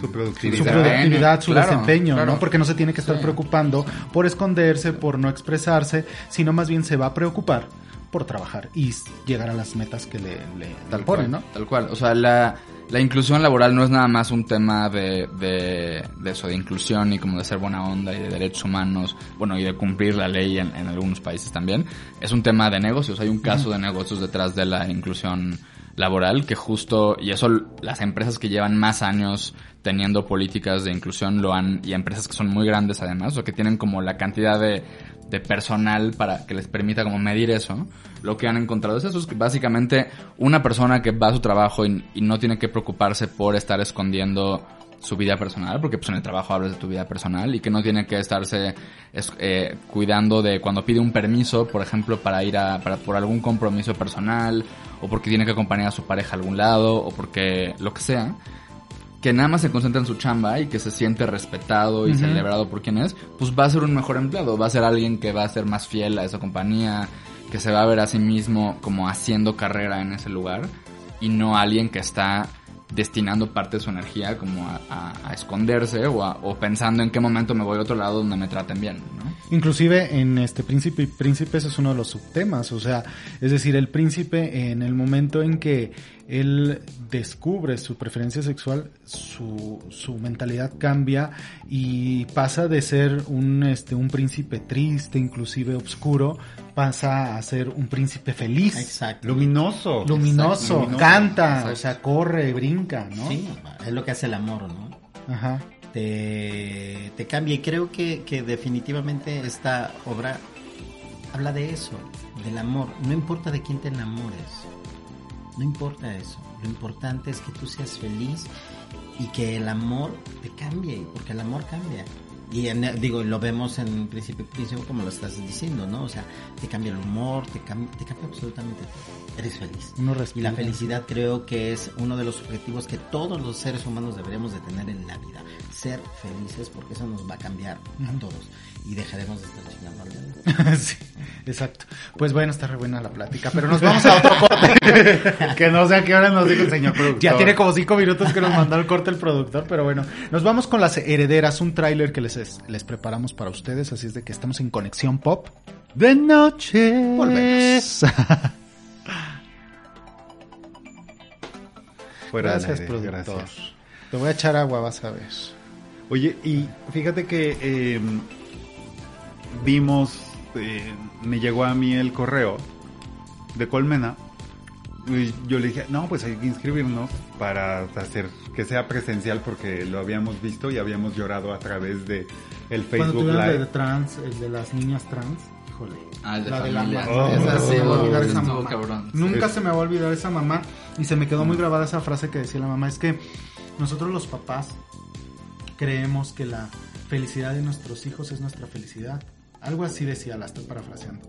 Su su productividad. su Claro, desempeño, claro. ¿no? Porque no se tiene que estar Sí. preocupando por esconderse, por no expresarse, sino más bien se va a preocupar por trabajar y llegar a las metas que le, le, le ponen, ¿no? Tal cual. O sea, la, la inclusión laboral no es nada más un tema de, de, de eso, de inclusión y como de ser buena onda y de derechos humanos, bueno, y de cumplir la ley en, en algunos países también. Es un tema de negocios. Hay un caso de negocios detrás de la inclusión laboral que justo, y eso las empresas que llevan más años teniendo políticas de inclusión lo han, y empresas que son muy grandes además, o que tienen como la cantidad de, de personal para que les permita como medir eso, lo que han encontrado es eso, es que básicamente una persona que va a su trabajo y, y no tiene que preocuparse por estar escondiendo su vida personal, porque pues en el trabajo hablas de tu vida personal y que no tiene que estarse es- eh, cuidando de cuando pide un permiso, por ejemplo, para ir a, para, por algún compromiso personal, o porque tiene que acompañar a su pareja a algún lado, o porque lo que sea, que nada más se concentra en su chamba y que se siente respetado y celebrado por quien es, pues va a ser un mejor empleado, va a ser alguien que va a ser más fiel a esa compañía, que se va a ver a sí mismo como haciendo carrera en ese lugar y no alguien que está destinando parte de su energía como a, esconderse o, a- pensando en qué momento me voy a otro lado donde me traten bien, ¿no? Inclusive en este príncipe príncipes es uno de los subtemas, o sea, es decir, el príncipe en el momento en que él descubre su preferencia sexual, su, su mentalidad cambia y pasa de ser un este un príncipe triste, inclusive oscuro, pasa a ser un príncipe feliz, Exacto. Luminoso. luminoso, Luminoso. canta, Exacto. o sea, corre, brinca, ¿no? Sí, es lo que hace el amor, ¿no? Ajá. te, te cambia. Y creo que, que definitivamente esta obra habla de eso, del amor. No importa de quién te enamores, no importa eso. Lo importante es que tú seas feliz y que el amor te cambie, porque el amor cambia. Y en- digo, lo vemos en Príncipe Príncipe como lo estás diciendo, ¿no? O sea, te cambia el humor, te cambia, te cambia absolutamente todo. Eres feliz. Uno Y la felicidad creo que es uno de los objetivos que todos los seres humanos deberíamos de tener en la vida. Ser felices porque eso nos va a cambiar a todos. Y dejaremos de estar chingando al sí, exacto. Pues bueno, está re buena la plática, pero nos vamos a otro corte. que no sé a qué hora nos dijo el señor productor. Ya tiene como cinco minutos que nos mandó el corte el productor, pero bueno, nos vamos con las herederas, un tráiler que les, les preparamos para ustedes, así es de que estamos en Conexión Pop. De noche. Volvemos. Fuera Gracias, aire, productor. gracias. Te voy a echar agua, vas a ver. Oye, y fíjate que eh, vimos, eh, me llegó a mí el correo de Colmena. Y yo le dije, no, pues hay que inscribirnos para hacer que sea presencial porque lo habíamos visto y habíamos llorado a través de el Cuando Facebook tuvieron el de Live. trans, el de las niñas trans, híjole. Ah, el de la de la familia. mamá. Oh. Esa sí, me va a olvidar esa estuvo mamá. cabrón. Nunca se me va a olvidar esa mamá y se me quedó muy grabada esa frase que decía la mamá. Es que nosotros los papás creemos que la felicidad de nuestros hijos es nuestra felicidad. Algo así decía, la estoy parafraseando.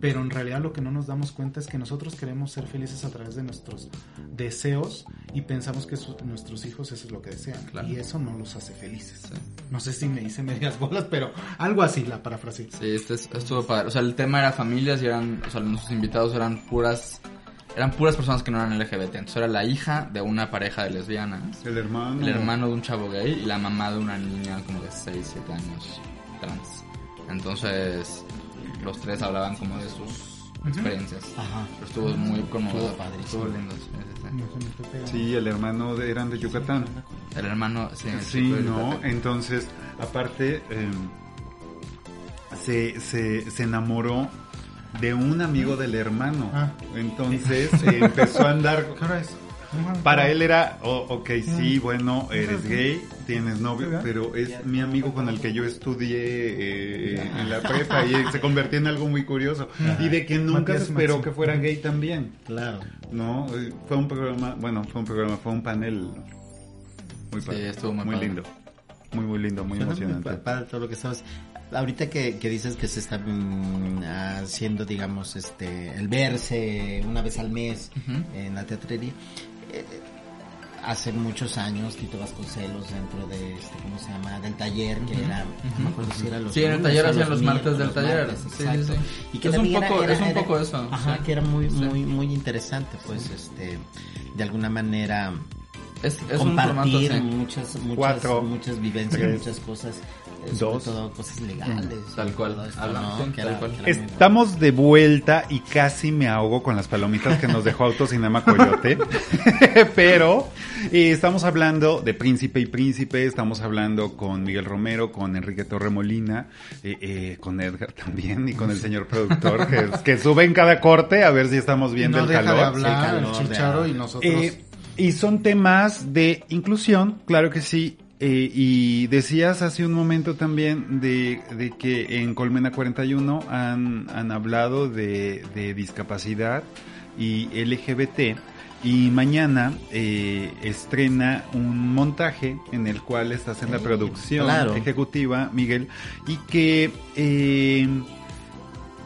Pero en realidad lo que no nos damos cuenta es que nosotros queremos ser felices a través de nuestros deseos y pensamos que su- nuestros hijos eso es lo que desean. Claro. Y eso no los hace felices. No sé si me hice medias bolas, pero algo así la parafraseé. Sí, este es- estuvo padre. O sea, el tema era familias y eran, o sea, nuestros invitados eran puras eran puras personas que no eran LGBT. Entonces era la hija de una pareja de lesbianas, El hermano. el hermano de un chavo gay y la mamá de una niña como de 6, 7 años trans. Entonces los tres hablaban como de sus experiencias. Ajá. Pero estuvo muy conmovedor. Estuvo lindo. sí, el hermano de- eran de Yucatán. El hermano, sí, el Sí, de ¿no? Yucatán. Entonces, aparte, eh, se, se, se enamoró de un amigo del hermano. Ah. Entonces eh, empezó a andar. ¿Qué hora es? Para él era, oh, ok, sí, bueno, eres gay, tienes novio, pero es mi amigo con el que yo estudié eh, en la prepa y se convirtió en algo muy curioso. Y de que nunca se esperó que fuera gay también. Claro. No, Eh, fue un programa, bueno, fue un programa, fue un panel muy Sí, padre, estuvo muy padre. lindo, muy muy lindo, muy Suena muy emocionante. pa- padre todo lo que sabes. Ahorita que, que dices que se está mm, haciendo, digamos, este, el verse una vez al mes en la teatrería. Eh, hace muchos años Tito Vasconcelos dentro de este, ¿cómo se llama? Del taller que era, no me acuerdo si era los Sí, en el taller hacían los martes del los taller. martes, Sí, sí, exacto. sí. Y que Es un poco- era- es un era- poco eso, Ajá, sí. que era muy, muy, muy interesante, pues, este, de alguna manera Es, es un formato, compartir sí. muchas, muchas, Cuatro. muchas vivencias, Tres. muchas cosas, Dos. todo cosas legales. Tal cual. esto, ¿no? tal cual. Estamos de vuelta y casi me ahogo con las palomitas que nos dejó Autocinema Coyote. Pero eh, estamos hablando de Príncipe y Príncipe, estamos hablando con Miguel Romero, con Enrique Torremolina, eh, eh, con Edgar también y con el señor productor que, que sube en cada corte a ver si estamos viendo no el deja calor. de hablar Sí, el calor chicharo y nosotros... Eh, y son temas de inclusión, claro que sí. Eh, y decías hace un momento también de, de que en Colmena 41 han, han hablado de, de discapacidad y LGBT. Y mañana eh, estrena un montaje en el cual estás en la producción claro. ejecutiva, Miguel, y que eh,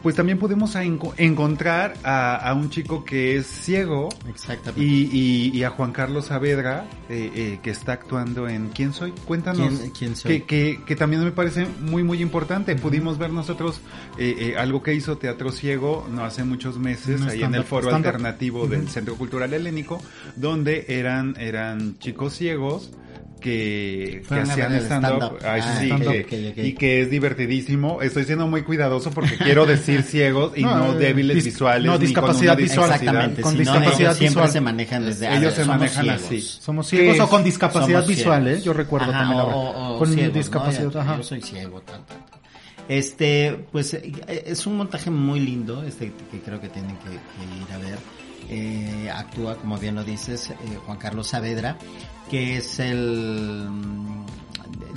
pues también podemos a enco- encontrar a, a un chico que es ciego Exactamente. y, y- y a Juan Carlos Saavedra, eh, eh, que está actuando en ¿Quién soy? Cuéntanos. ¿Quién- quién soy? Que, que, que también me parece muy, muy importante. Pudimos ver nosotros eh, eh, algo que hizo Teatro Ciego no hace muchos meses, ahí en el foro alternativo del Centro Cultural Helénico, donde eran, eran chicos ciegos que, que hacían ver el stand-up ah, sí, stand-up. que- Ok, ok. y que es divertidísimo. Estoy siendo muy cuidadoso porque quiero decir ciegos y no, eh, débiles dis- visuales. no, ni con discapacidad una visual. Exactamente. con si no, discapacidad ellos siempre visual. se manejan desde Ellos ah, se somos manejan ciegos. así. Somos ¿Qué ciegos o con discapacidad Somos visual. ¿eh? Yo recuerdo Ajá, también o- o- con ciegos, ¿no? discapacidad, Yo- ajá. Yo soy ciego, tal, tal. Este, pues eh, es un montaje muy lindo, este que creo que tienen que, ir a ver. Eh, actúa, como bien lo dices, eh, Juan Carlos Saavedra, que es el,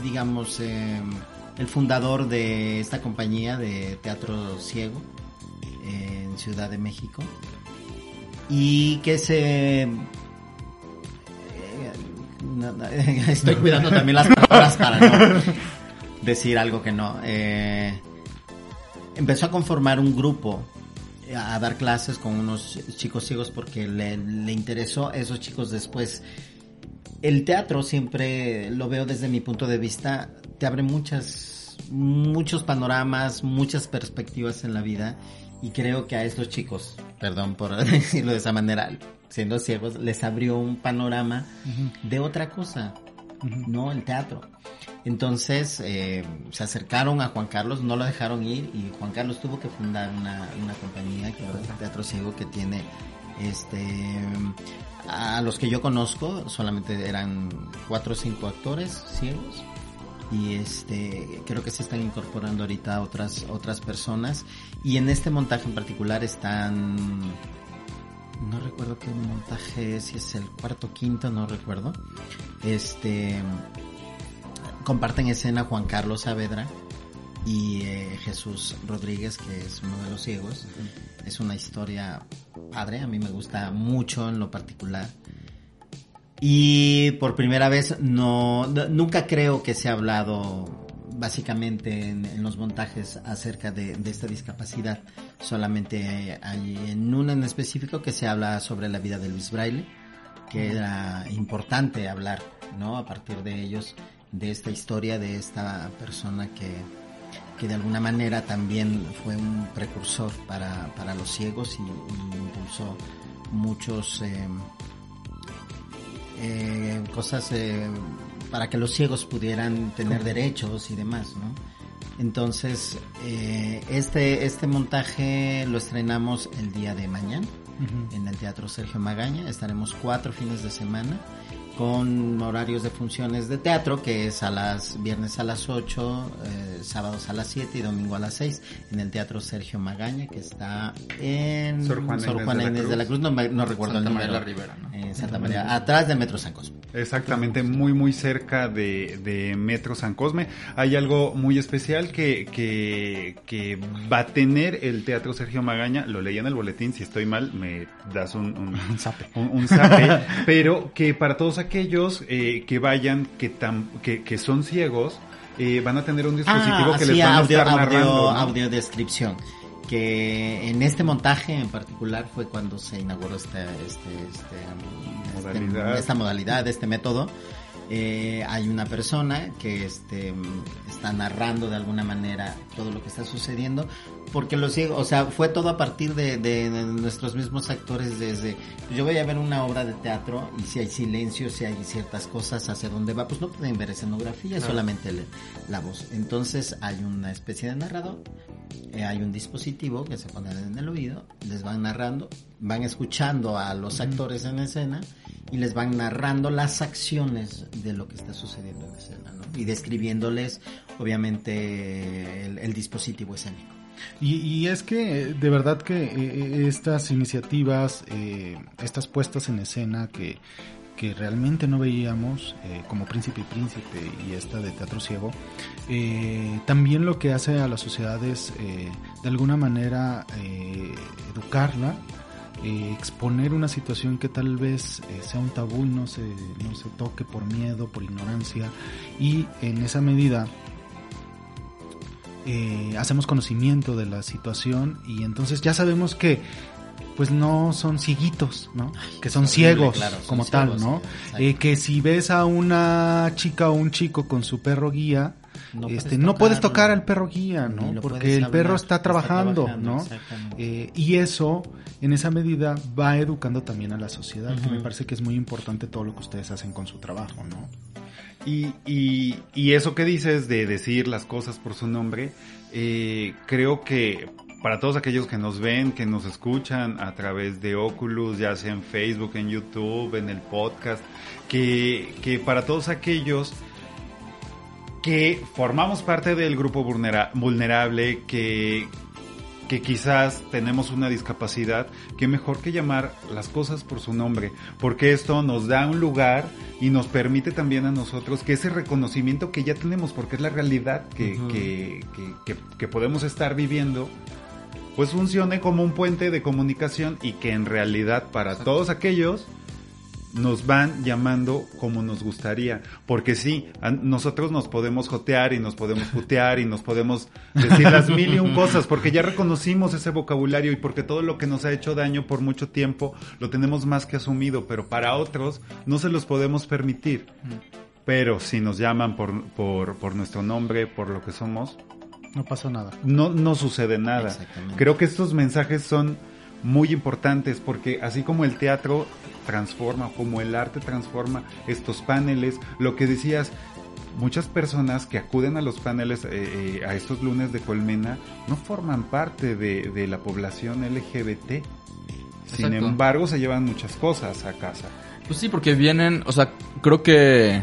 digamos, el fundador de esta compañía de teatro ciego en Ciudad de México y que se estoy cuidando también las palabras para no decir algo que no. Eh, empezó a conformar un grupo eh, a dar clases con unos chicos ciegos porque le, le interesó a esos chicos después. El teatro siempre lo veo desde mi punto de vista, te abre muchas, muchos panoramas, muchas perspectivas en la vida y creo que a estos chicos, perdón por decirlo de esa manera, siendo ciegos, les abrió un panorama de otra cosa, no el teatro. Entonces eh, se acercaron a Juan Carlos, no lo dejaron ir y Juan Carlos tuvo que fundar una, una compañía que es Teatro Ciego que tiene este a los que yo conozco solamente eran cuatro o cinco actores ciegos y este creo que se están incorporando ahorita otras otras personas y en este montaje en particular están no recuerdo qué montaje es, si es el cuarto quinto, no recuerdo. Este comparten escena Juan Carlos Saavedra y eh, Jesús Rodríguez, que es uno de los ciegos. Es una historia padre, a mí me gusta mucho en lo particular. Y por primera vez no, no- nunca creo que se ha hablado básicamente en, en los montajes acerca de, de esta discapacidad. Solamente hay en uno en específico que se habla sobre la vida de Luis Braille, que era importante hablar, ¿no? A partir de ellos, de esta historia, de esta persona que, que de alguna manera también fue un precursor para, para los ciegos y, y impulsó muchos eh, eh, cosas eh, para que los ciegos pudieran tener derechos y demás, ¿no? Entonces, este, este montaje lo estrenamos el día de mañana en el Teatro Sergio Magaña. Estaremos cuatro fines de semana con horarios de funciones de teatro, que es a las viernes a las 8, eh, sábados a las 7 y domingo a las 6, en el Teatro Sergio Magaña, que está en Sor Juana Inés de la Cruz, no, me- no recuerdo Santa el María número. la Ribera, ¿no? En Santa María, atrás del Metro San Cosme. Exactamente, muy muy cerca de, de Metro San Cosme. Hay algo muy especial que, que, que va a tener el Teatro Sergio Magaña. Lo leí en el boletín, si estoy mal me das un, un, Un zape. un, un zape, pero que para todos aquellos eh, que vayan, que, tam- que, que son ciegos, eh, van a tener un dispositivo que sí, les van a audio, estar audio, narrando. ¿no? audiodescripción. Que en este montaje en particular fue cuando se inauguró este, este, este, este- esta modalidad, este método. Eh, hay una persona que este, está narrando de alguna manera todo lo que está sucediendo, porque los o sea, fue todo a partir de, de- de nuestros mismos actores desde, yo voy a ver una obra de teatro y si hay silencio, si hay ciertas cosas hacia dónde va, pues no pueden ver escenografía, solamente le- la voz. Entonces hay una especie de narrador, eh, hay un dispositivo que se pone en el oído, les van narrando, van escuchando a los actores en escena y les van narrando las acciones de lo que está sucediendo en escena, ¿no? Y describiéndoles, obviamente, el, el dispositivo escénico. Y, y es que eh, de verdad que eh, estas iniciativas, eh, estas puestas en escena que, que realmente no veíamos, eh, como Príncipe y Príncipe y esta de Teatro Ciego, eh, también lo que hace a la sociedad es eh, de alguna manera educarla, exponer una situación que tal vez sea un tabú y no se, no se toque por miedo, por ignorancia, y en esa medida hacemos conocimiento de la situación y entonces ya sabemos que pues no son cieguitos, ¿no? que son ciegos claro, son como ciegos, tal, ¿no? Eh, que si ves a una chica o un chico con su perro guía, No este, puedes no puedes tocar al perro guía, ¿no? Porque el perro está trabajando, ¿no? exactamente. Eh, y eso, en esa medida, va educando también a la sociedad, que me parece que es muy importante todo lo que ustedes hacen con su trabajo, ¿no? Y, y, y eso que dices de decir las cosas por su nombre, eh, creo que para todos aquellos que nos ven, que nos escuchan a través de Oculus, ya sea en Facebook, en YouTube, en el podcast, que, que para todos aquellos que formamos parte del grupo vulnera- vulnerable, que, que quizás tenemos una discapacidad, que mejor que llamar las cosas por su nombre, porque esto nos da un lugar y nos permite también a nosotros que ese reconocimiento que ya tenemos, porque es la realidad que, que- que podemos estar viviendo, pues funcione como un puente de comunicación y que en realidad para todos aquellos nos van llamando como nos gustaría. Porque sí, nosotros nos podemos jotear y nos podemos putear y nos podemos decir las mil y un cosas porque ya reconocimos ese vocabulario y porque todo lo que nos ha hecho daño por mucho tiempo lo tenemos más que asumido, pero para otros no se los podemos permitir. Pero si nos llaman por, por, por nuestro nombre, por lo que somos, No pasa nada. no, no sucede nada. Exactamente. Creo que estos mensajes son muy importantes porque así como el teatro transforma, como el arte transforma estos paneles, lo que decías, muchas personas que acuden a los paneles, eh, eh, a estos lunes de Colmena, no forman parte de, de la población LGBT. Sin Exacto. embargo, se llevan muchas cosas a casa. Pues sí, porque vienen, o sea, creo que...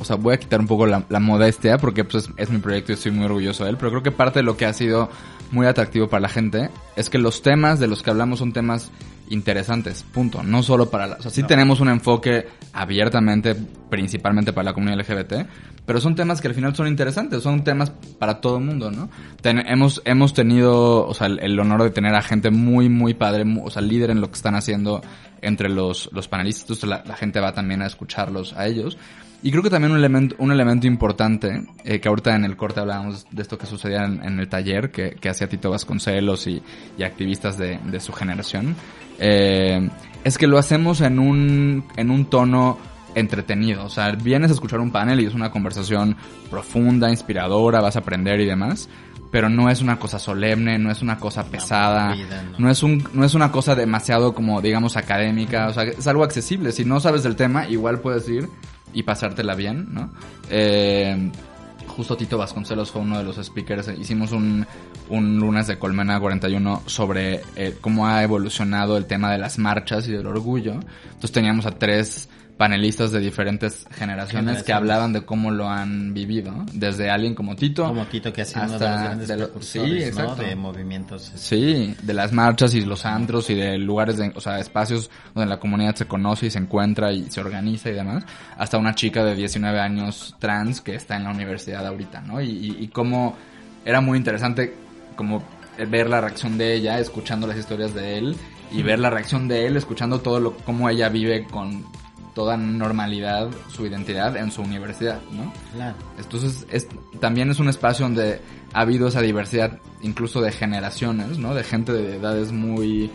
O sea, voy a quitar un poco la, la modestia porque pues, es, es mi proyecto y estoy muy orgulloso de él, pero creo que parte de lo que ha sido muy atractivo para la gente es que los temas de los que hablamos son temas interesantes, punto. No solo para la... O sea, sí No. tenemos un enfoque abiertamente, principalmente para la comunidad LGBT, pero son temas que al final son interesantes, son temas para todo el mundo, ¿no? Ten- hemos, hemos tenido, o sea, el, el honor de tener a gente muy, muy padre, o sea, líder en lo que están haciendo entre los, los panelistas, entonces la, la gente va también a escucharlos a ellos. Y creo que también un elemento, un elemento importante, eh, que ahorita en el corte hablábamos de esto que sucedía en, en el taller que, que hacía Tito Vasconcelos y, y activistas de, de su generación, eh, es que lo hacemos en un, en un tono entretenido. O sea, vienes a escuchar un panel y es una conversación profunda, inspiradora, vas a aprender y demás. pero no es una cosa solemne, no es una cosa pesada, no es un no es una cosa demasiado como digamos académica, o sea, es algo accesible. Si no sabes del tema, igual puedes ir y pasártela bien, ¿no? Eh, justo Tito Vasconcelos fue uno de los speakers. Hicimos un, un lunes de Colmena 41 sobre eh, cómo ha evolucionado el tema de las marchas y del orgullo. Entonces teníamos a tres panelistas de diferentes generaciones, que hablaban de cómo lo han vivido, desde alguien como Tito, Como Tito, que ha sido uno de los grandes de lo- precursores, sí, ¿no? exacto. De movimientos. Sí, de las marchas y los antros y de lugares, de, o sea, espacios donde la comunidad se conoce y se encuentra y se organiza y demás, hasta una chica de 19 años trans que está en la universidad ahorita, ¿no? Y, y, y cómo era muy interesante como ver la reacción de ella escuchando las historias de él y ver la reacción de él escuchando todo lo cómo ella vive con toda normalidad su identidad en su universidad, ¿no? Claro. Entonces, es, también es un espacio donde ha habido esa diversidad, incluso de generaciones, ¿no? De gente de edades muy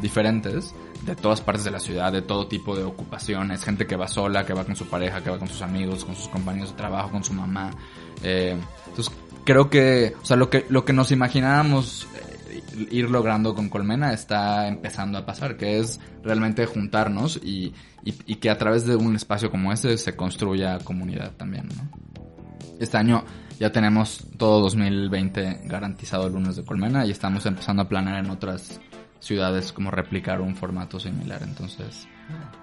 diferentes, de todas partes de la ciudad, de todo tipo de ocupaciones, gente que va sola, que va con su pareja, que va con sus amigos, con sus compañeros de trabajo, con su mamá. Eh, entonces, creo que, o sea, lo que, lo que nos imaginábamos ir logrando con Colmena está empezando a pasar, que es realmente juntarnos y, y, y que a través de un espacio como ese se construya comunidad también, ¿no? Este año ya tenemos todo 2020 garantizado el lunes de Colmena y estamos empezando a planear en otras ciudades como replicar un formato similar. Entonces,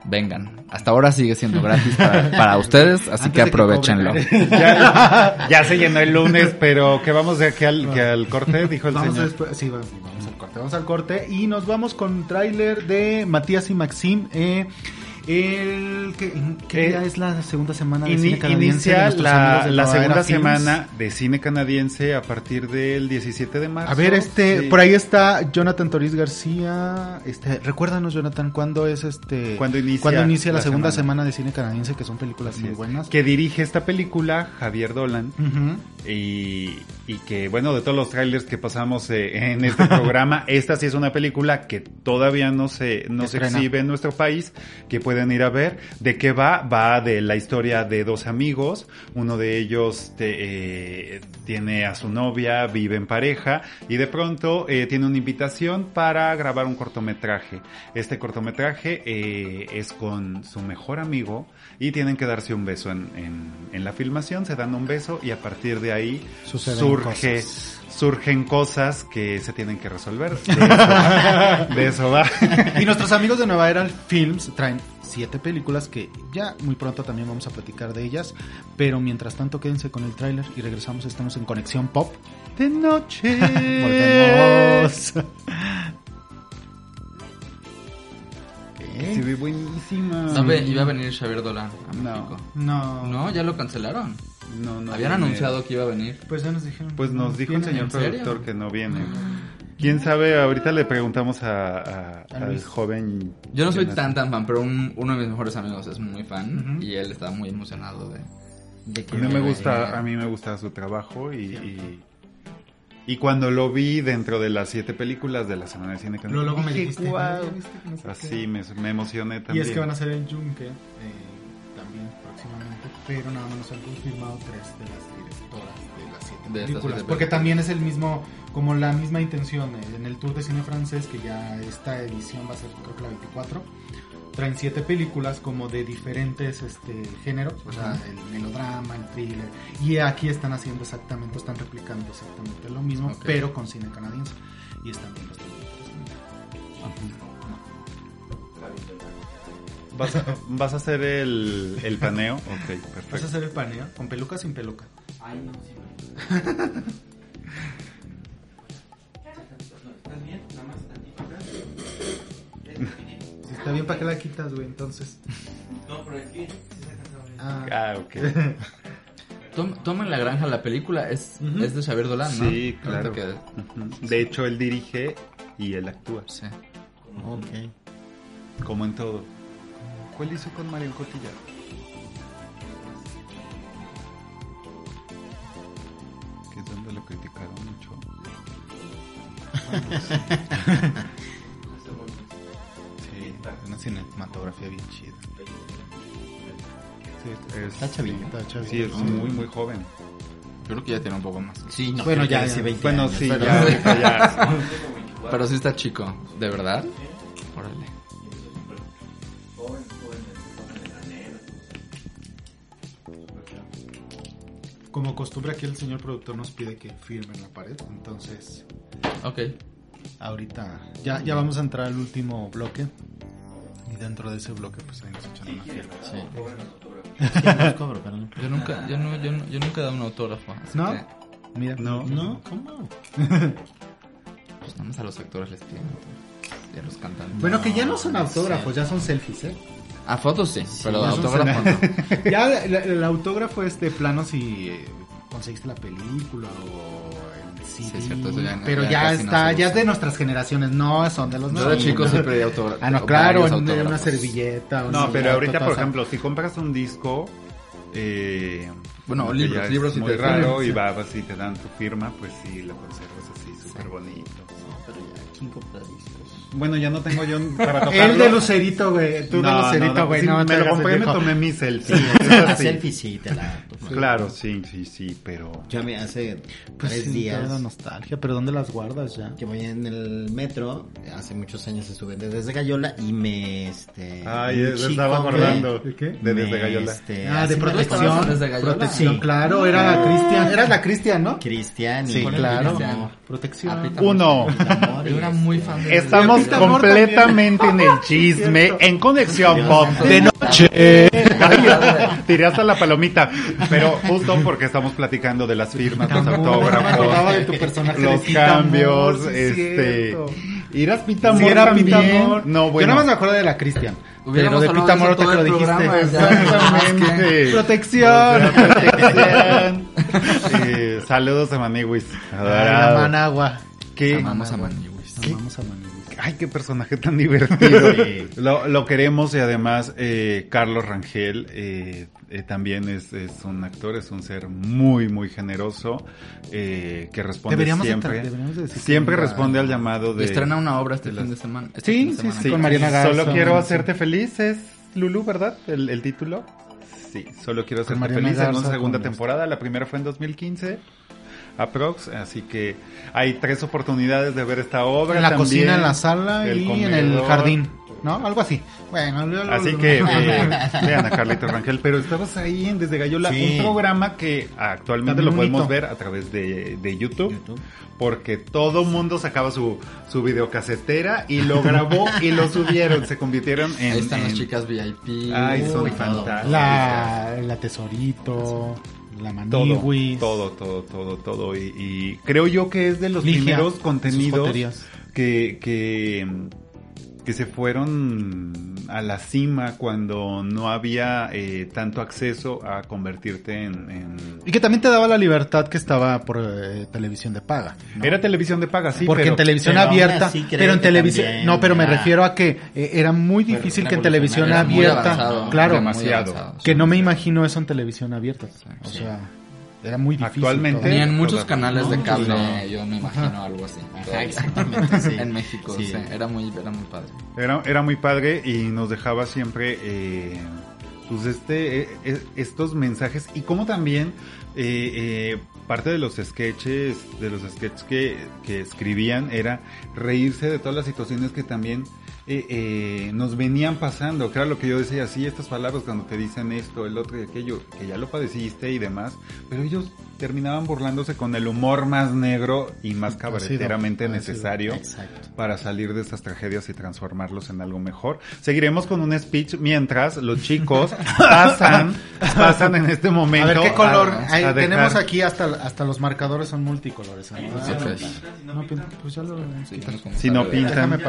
vengan. Hasta ahora sigue siendo gratis para, para ustedes, así Antes que aprovechenlo. ya, ya se llenó el lunes, pero que vamos de aquí al, que al corte, dijo el Vamos señor. después- sí, vamos, vamos al corte. Vamos al corte y nos vamos con un tráiler de Matías y Maxim. Eh, el que, ¿qué Eh, día es la segunda semana de cine canadiense inicia la, de segunda Films? semana de cine canadiense a partir del 17 de marzo. A ver, este, Sí. por ahí está Jonathan Toriz García. Este, recuérdanos, Jonathan, ¿cuándo es este? ¿Cuándo inicia ¿cuándo inicia la, la segunda semana? semana de cine canadiense? Que son películas Así muy es. buenas. Que dirige esta película Javier Dolan. Y, y que, bueno, de todos los trailers que pasamos eh, en este programa, esta sí es una película que todavía no se, no se exhibe en nuestro país, que pueden ir a ver. ¿De qué va? Va de la historia de dos amigos. Uno de ellos te- eh, tiene a su novia, vive en pareja, y de pronto eh, tiene una invitación para grabar un cortometraje. Este cortometraje eh, es con su mejor amigo y tienen que darse un beso en, en, en la filmación, se dan un beso y a partir de ahí Suceden surge, cosas. surgen cosas que se tienen que resolver. De eso, de eso va. Y nuestros amigos de Nueva Era Films traen siete películas que ya muy pronto también vamos a platicar de ellas. Pero mientras tanto, quédense con el tráiler y regresamos. Estamos en Conexión Pop. De noche. Volvemos. Se ve buenísima. No, ve- iba a venir Xavier Dolan a No. México. No. No, ya lo cancelaron. No, no Habían viene. anunciado que iba a venir. Pues ya nos dijeron. Pues nos dijo el señor productor que no viene. ¿Quién sabe? Ahorita le preguntamos a, a- A al joven. Yo no soy tan tan fan, pero un- uno de mis mejores amigos es muy fan y él está muy emocionado de... De que A mí me gusta, a mí me gusta su trabajo y, y, y cuando lo vi dentro de las siete películas de la semana de cine Luego, luego me dijiste. "Guau". "Ay, ya viste que no sé qué". Así me, me emocioné Y también. es que van a ser en Yunque eh, también próximamente, pero nada más nos han confirmado tres de las directoras de las siete De películas. Porque también es el mismo, como la misma intención eh, en el Tour de Cine Francés, que ya esta edición va a ser creo que la 24. Traen siete películas como de diferentes este, géneros, o sea, el melodrama, el thriller. Y aquí están haciendo exactamente, están replicando exactamente lo mismo, pero con cine canadiense. Y están bien bastante interesantes. ¿Vas, a, vas a hacer el, el paneo? Ok, ¿Vas a perfecto. hacer el paneo? ¿Con peluca o sin peluca? Ay, no, sí. no. ¿Estás bien? Nada más tantito acá. Si está bien, ¿para qué la quitas, güey? Entonces. No, pero es que Ah, Ah, ok. Tom, Tom en la granja, la película es, es de Xavier Dolan, ¿no? Sí, claro. Que-. De hecho, él dirige y él actúa, sí. Ok. como en todo. ¿Cuál hizo con Marion Cotillard? Que es donde lo criticaron mucho. sí, una cinematografía bien chida. Sí, Es- Está chavito. Sí, es muy, muy joven. Yo creo que ya tiene un poco más. Sí, no, Bueno, ya, hace ya. 20 Bueno, años, sí, pero- ya, ahorita ya. Pero sí está chico, ¿de verdad? Órale. Como costumbre aquí el señor productor nos pide que firme en la pared, entonces Ok. ahorita ya, ya vamos a entrar al último bloque y dentro de ese bloque pues ahí nos echan una firma. Sí. Cobro, pero no. Yo nunca, yo no, yo, no- yo nunca he dado un autógrafo. así ¿No? que, Mira, No. No, ¿cómo? pues nada más a los actores les piden autógrafos. Y a los cantantes. Bueno, que ya no son autógrafos, ya son selfies, ¿eh? A fotos sí, pero ya son autógrafo no. Ya el, el autógrafo es de plano si eh, conseguiste la película o el CD, Sí, es cierto, eso ya- pero ya ya, no está, se ya es de nuestras generaciones, no son de los Yo de nuevos. chico siempre pedí autógrafo. Ah, no, claro, una servilleta. o No, sí, pero ahorita, por ejemplo, si compras un disco, eh, Bueno, libros, libros sí muy te raro y sí. vas y te dan tu firma, pues sí, lo conservas así, súper bonito. Pero ya, ¿quién compra discos? Bueno, ya no tengo yo para tocarlo. El de Lucerito, güey. Tú de No, Lucerito, no, no, güey. sí, No, me te lo compré y me tomé mi selfie. Sí, la sí. selfie sí te la. Claro, sí, sí, sí, pero... Yo me hace Pues tres días la nostalgia, pero ¿dónde las guardas ya? que voy en el metro, hace muchos años estuve desde Gallola y me este Ay, chico estaba acordando ¿De qué? de Desde Gallola. este, Ah, de protección. desde Gallola? Protección, Sí. claro, era Cristian. Era la Cristian, ¿no? Cristian y Sí, ¿Cuál claro. Protección. Ah, Uno. Yo era muy fan de Estamos Amor completamente en el chisme, en Conexión Pop. De noche. Ay, tiré hasta la palomita. Pero justo porque estamos platicando de las firmas, los autógrafos, de tu personaje de los cambios, este... ¿Irás Pita Amor Sí, era también? Pita Amor. No, Yo bueno. nada más me acuerdo de la Cristian. Pero de hablado Pita de Amor eso ahorita que lo dijiste. Exactamente. Protección. Protección. Eh, saludos a Maniwis. Adorado. Managua. ¿Qué? Amamos a Maniwis. Amamos a Maniwis. Ay, qué personaje tan divertido. lo, lo queremos y además eh, Carlos Rangel eh, eh, también es, es un actor, es un ser muy, muy generoso eh, que responde Deberíamos de siempre. de decir siempre responde al llamado de... estrena una obra este de fin de semana. este Sí, fin de sí, semana. sí, con Mariana Garza. Solo quiero sí. hacerte feliz es Lulu, ¿verdad? El, el título. Sí, solo quiero hacerte Mariana feliz en Garza una segunda temporada. La primera fue en 2015. Aprox, así que hay tres oportunidades de ver esta obra. En la también. cocina, en la sala y en el jardín. ¿No? Algo así. Bueno, yo- Así que eh, vean a Carlito Rangel, pero estabas ahí en Desde Gallola, Sí. un programa que actualmente También lo podemos ver a través de, de YouTube, YouTube. porque todo mundo sacaba su, su videocasetera y lo grabó y lo subieron, se convirtieron en... Ahí están las chicas VIP. Ay, son fantásticas. La, la tesorito, la todo, maniwis. todo, todo, todo, todo. Y, y creo yo que es de los Ligia, primeros contenidos que, que se fueron a la cima cuando no había eh, tanto acceso a convertirte en... en- Y que también te daba la libertad que estaba por eh, televisión de paga. ¿no? Era televisión de paga, sí, Porque pero... en televisión abierta, pero en televisión, no, pero me era- refiero a que eh, era muy difícil que en televisión abierta, avanzado, claro, muy demasiado. avanzado, que sí. no me imagino eso en televisión abierta. O sí. Era muy difícil. Actualmente- todo. Tenían muchos canales de cable, no. yo me imagino algo así. Ajá, exactamente, sí. En México, Sí. sí. Era muy, era muy padre. Era, era muy padre y nos dejaba siempre eh, pues este eh, eh, estos mensajes y como también eh, eh, parte de los sketches de los sketches que, que escribían era reírse de todas las situaciones que también eh, eh, nos venían pasando que era lo que yo decía sí estas palabras cuando te dicen esto el otro y aquello que ya lo padeciste y demás pero ellos terminaban burlándose con el humor más negro y más cabareteramente necesario Exacto. para salir de estas tragedias y transformarlos en algo mejor. Seguiremos con un speech mientras los chicos pasan, pasan en este A momento. ver qué color. a- Ahí a dejar- tenemos aquí hasta hasta los marcadores son multicolores. ¿no? Ok. No, pues ya lo Sí, no como Si no pintan. Déjame.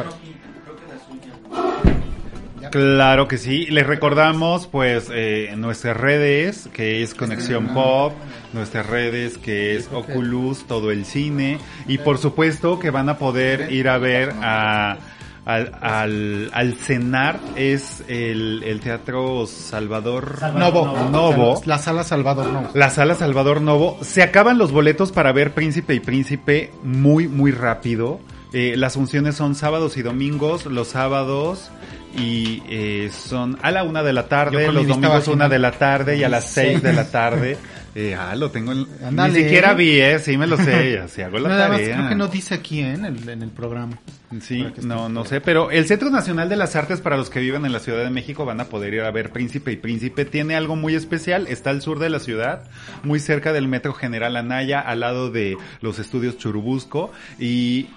Claro que sí. Les recordamos, pues, eh, nuestras redes, que es Conexión Pop, nuestras redes, que es Oculus, todo el cine, y por supuesto que van a poder ir a ver a, al, al, al cenar, es el, el Teatro Salvador Novo. Novo. La sala Salvador Novo. La sala Salvador Novo. Se acaban los boletos para ver Príncipe y Príncipe muy, muy rápido. Eh, las funciones son sábados y domingos. Los sábados y eh, son a la una de la tarde, los domingos una de la tarde y a las seis de la tarde. Eh, ah, lo tengo en... Ni siquiera vi, eh, sí me lo sé, así hago la Nada más, tarea. creo que no dice aquí ¿eh? en el, en el programa. Sí, no, no sé, pero el Centro Nacional de las Artes para los que viven en la Ciudad de México van a poder ir a ver Príncipe y Príncipe. Tiene algo muy especial, está al sur de la ciudad, muy cerca del Metro General Anaya, al lado de los estudios Churubusco y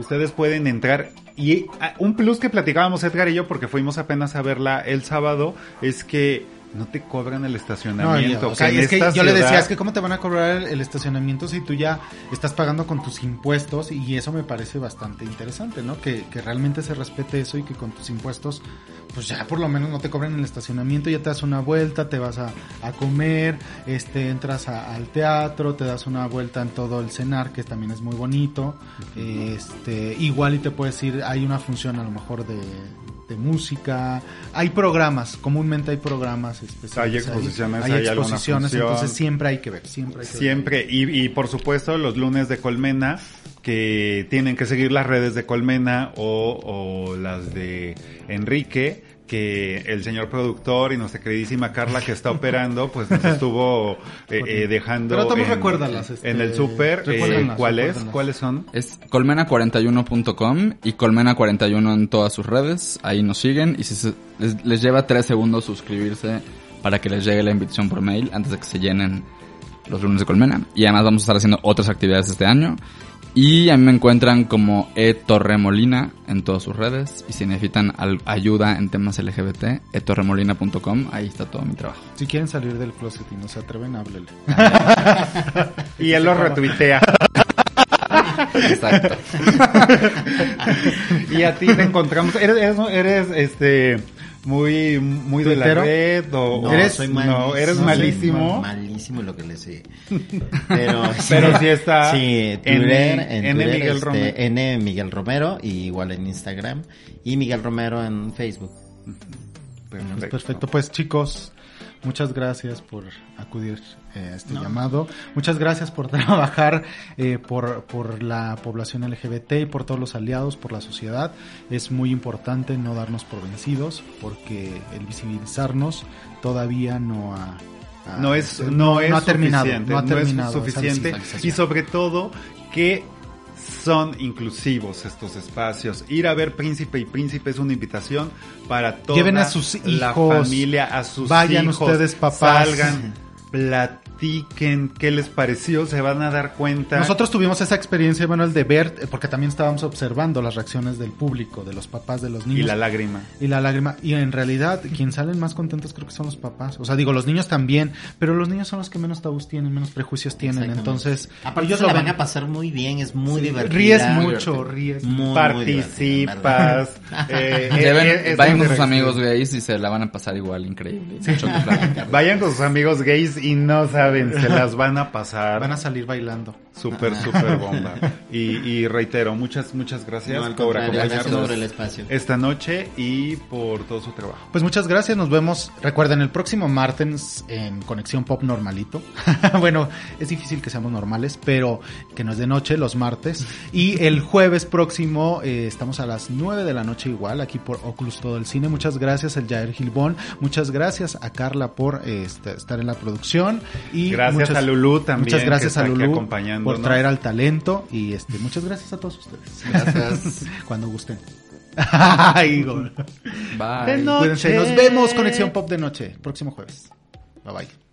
ustedes pueden entrar y ah, un plus que platicábamos Edgar y yo porque fuimos apenas a verla el sábado es que no te cobran el estacionamiento. o sea, en es que yo le decía, es que cómo te van a cobrar el, el estacionamiento si tú ya estás pagando con tus impuestos y eso me parece bastante interesante, ¿no? Que, que realmente se respete eso y que con tus impuestos, pues ya por lo menos no te cobren el estacionamiento, ya te das una vuelta, te vas a, a comer, este, entras a- al teatro, te das una vuelta en todo el cenar, que también es muy bonito, este, igual y te puedes ir, hay una función a lo mejor de, de música, hay programas, comúnmente hay programas especiales. Hay exposiciones, hay hay exposiciones, entonces siempre hay que ver, siempre hay que ver. Siempre, y, y por supuesto los lunes de Colmena, que tienen que seguir las redes de Colmena o, o las de Enrique, que el señor productor y nuestra queridísima Carla que está operando, pues nos estuvo eh, eh, dejando Pero todos en, recuérdalas, este, en el súper. eh, ¿Cuál es? ¿Cuáles son? Es colmena41.com y colmena41 en todas sus redes. Ahí nos siguen y si se- les, les lleva tres segundos suscribirse para que les llegue la invitación por mail antes de que se llenen los lunes de Colmena. Y además vamos a estar haciendo otras actividades este año. Y a mí me encuentran como E Torremolina en todas sus redes. Y si necesitan ayuda en temas LGBT, etorremolina.com. Ahí está todo mi trabajo. Si quieren salir del closet y no se atreven, háblele. Y él lo retuitea. Exacto. y a ti te encontramos. ¿Eres, eres, eres, este, muy, muy de la red o No, eres, soy no, malísimo. eres soy malísimo? mal- malísimo lo que le sé. Pero, Pero sí está Sí, N- Twitter, en N Twitter, Miguel este, Romero. N Miguel Romero, y igual en Instagram. Y Miguel Romero en Facebook. Perfecto. Perfecto, pues chicos, muchas gracias por acudir eh, a este llamado. Muchas gracias por trabajar eh, por, por la población LGBT y por todos los aliados, por la sociedad. Es muy importante no darnos por vencidos porque el visibilizarnos todavía no ha... ha- no es no, es ha terminado, suficiente, no ha terminado es esa suficiente y sobre todo que son inclusivos estos espacios. Ir a ver Príncipe y Príncipe es una invitación para toda Lleven a sus la hijos, familia, a sus vayan hijos, ustedes, papás. salgan, platiquen qué les pareció, se van a dar cuenta. Nosotros tuvimos esa experiencia, Manuel, de ver, eh, porque también estábamos observando las reacciones del público, de los papás, de los niños. y la lágrima. y la lágrima. Y en realidad, quien salen más contentos creo que son los papás. O sea, digo, los niños también, pero los niños son los que menos tabús tienen, menos prejuicios tienen. Entonces, Aparte ellos se la lo van a pasar muy bien, es muy Sí, divertido. ríes mucho, ríes. Muy. Participas. eh, eh, es vayan con sus amigos gays y se la van a pasar igual increíble. Vayan con sus amigos gays y no saben, se las van a pasar. Van a salir bailando. Súper, súper bomba. Y, y reitero, muchas, muchas gracias No, por acompañarnos por el espacio. esta noche y por todo su trabajo. Pues muchas gracias, nos vemos. Recuerden, el próximo martes en Conexión Pop Normalito. bueno, es difícil que seamos normales, pero que no es de noche, los martes. Y el jueves próximo eh, estamos a las 9 de la noche igual, aquí por Oculus Todo el Cine. Muchas gracias al Jair Gilbón. Muchas gracias a Carla por eh, este, estar en la producción. Y Gracias muchas- a Lulú también, Muchas gracias que está a Lulú acompañándonos. por traer al talento. Y este, muchas gracias a todos ustedes. Gracias. Cuando gusten. Ay, Bye. De noche. Cuídense, nos vemos Conexión Pop de noche, próximo jueves. Bye bye.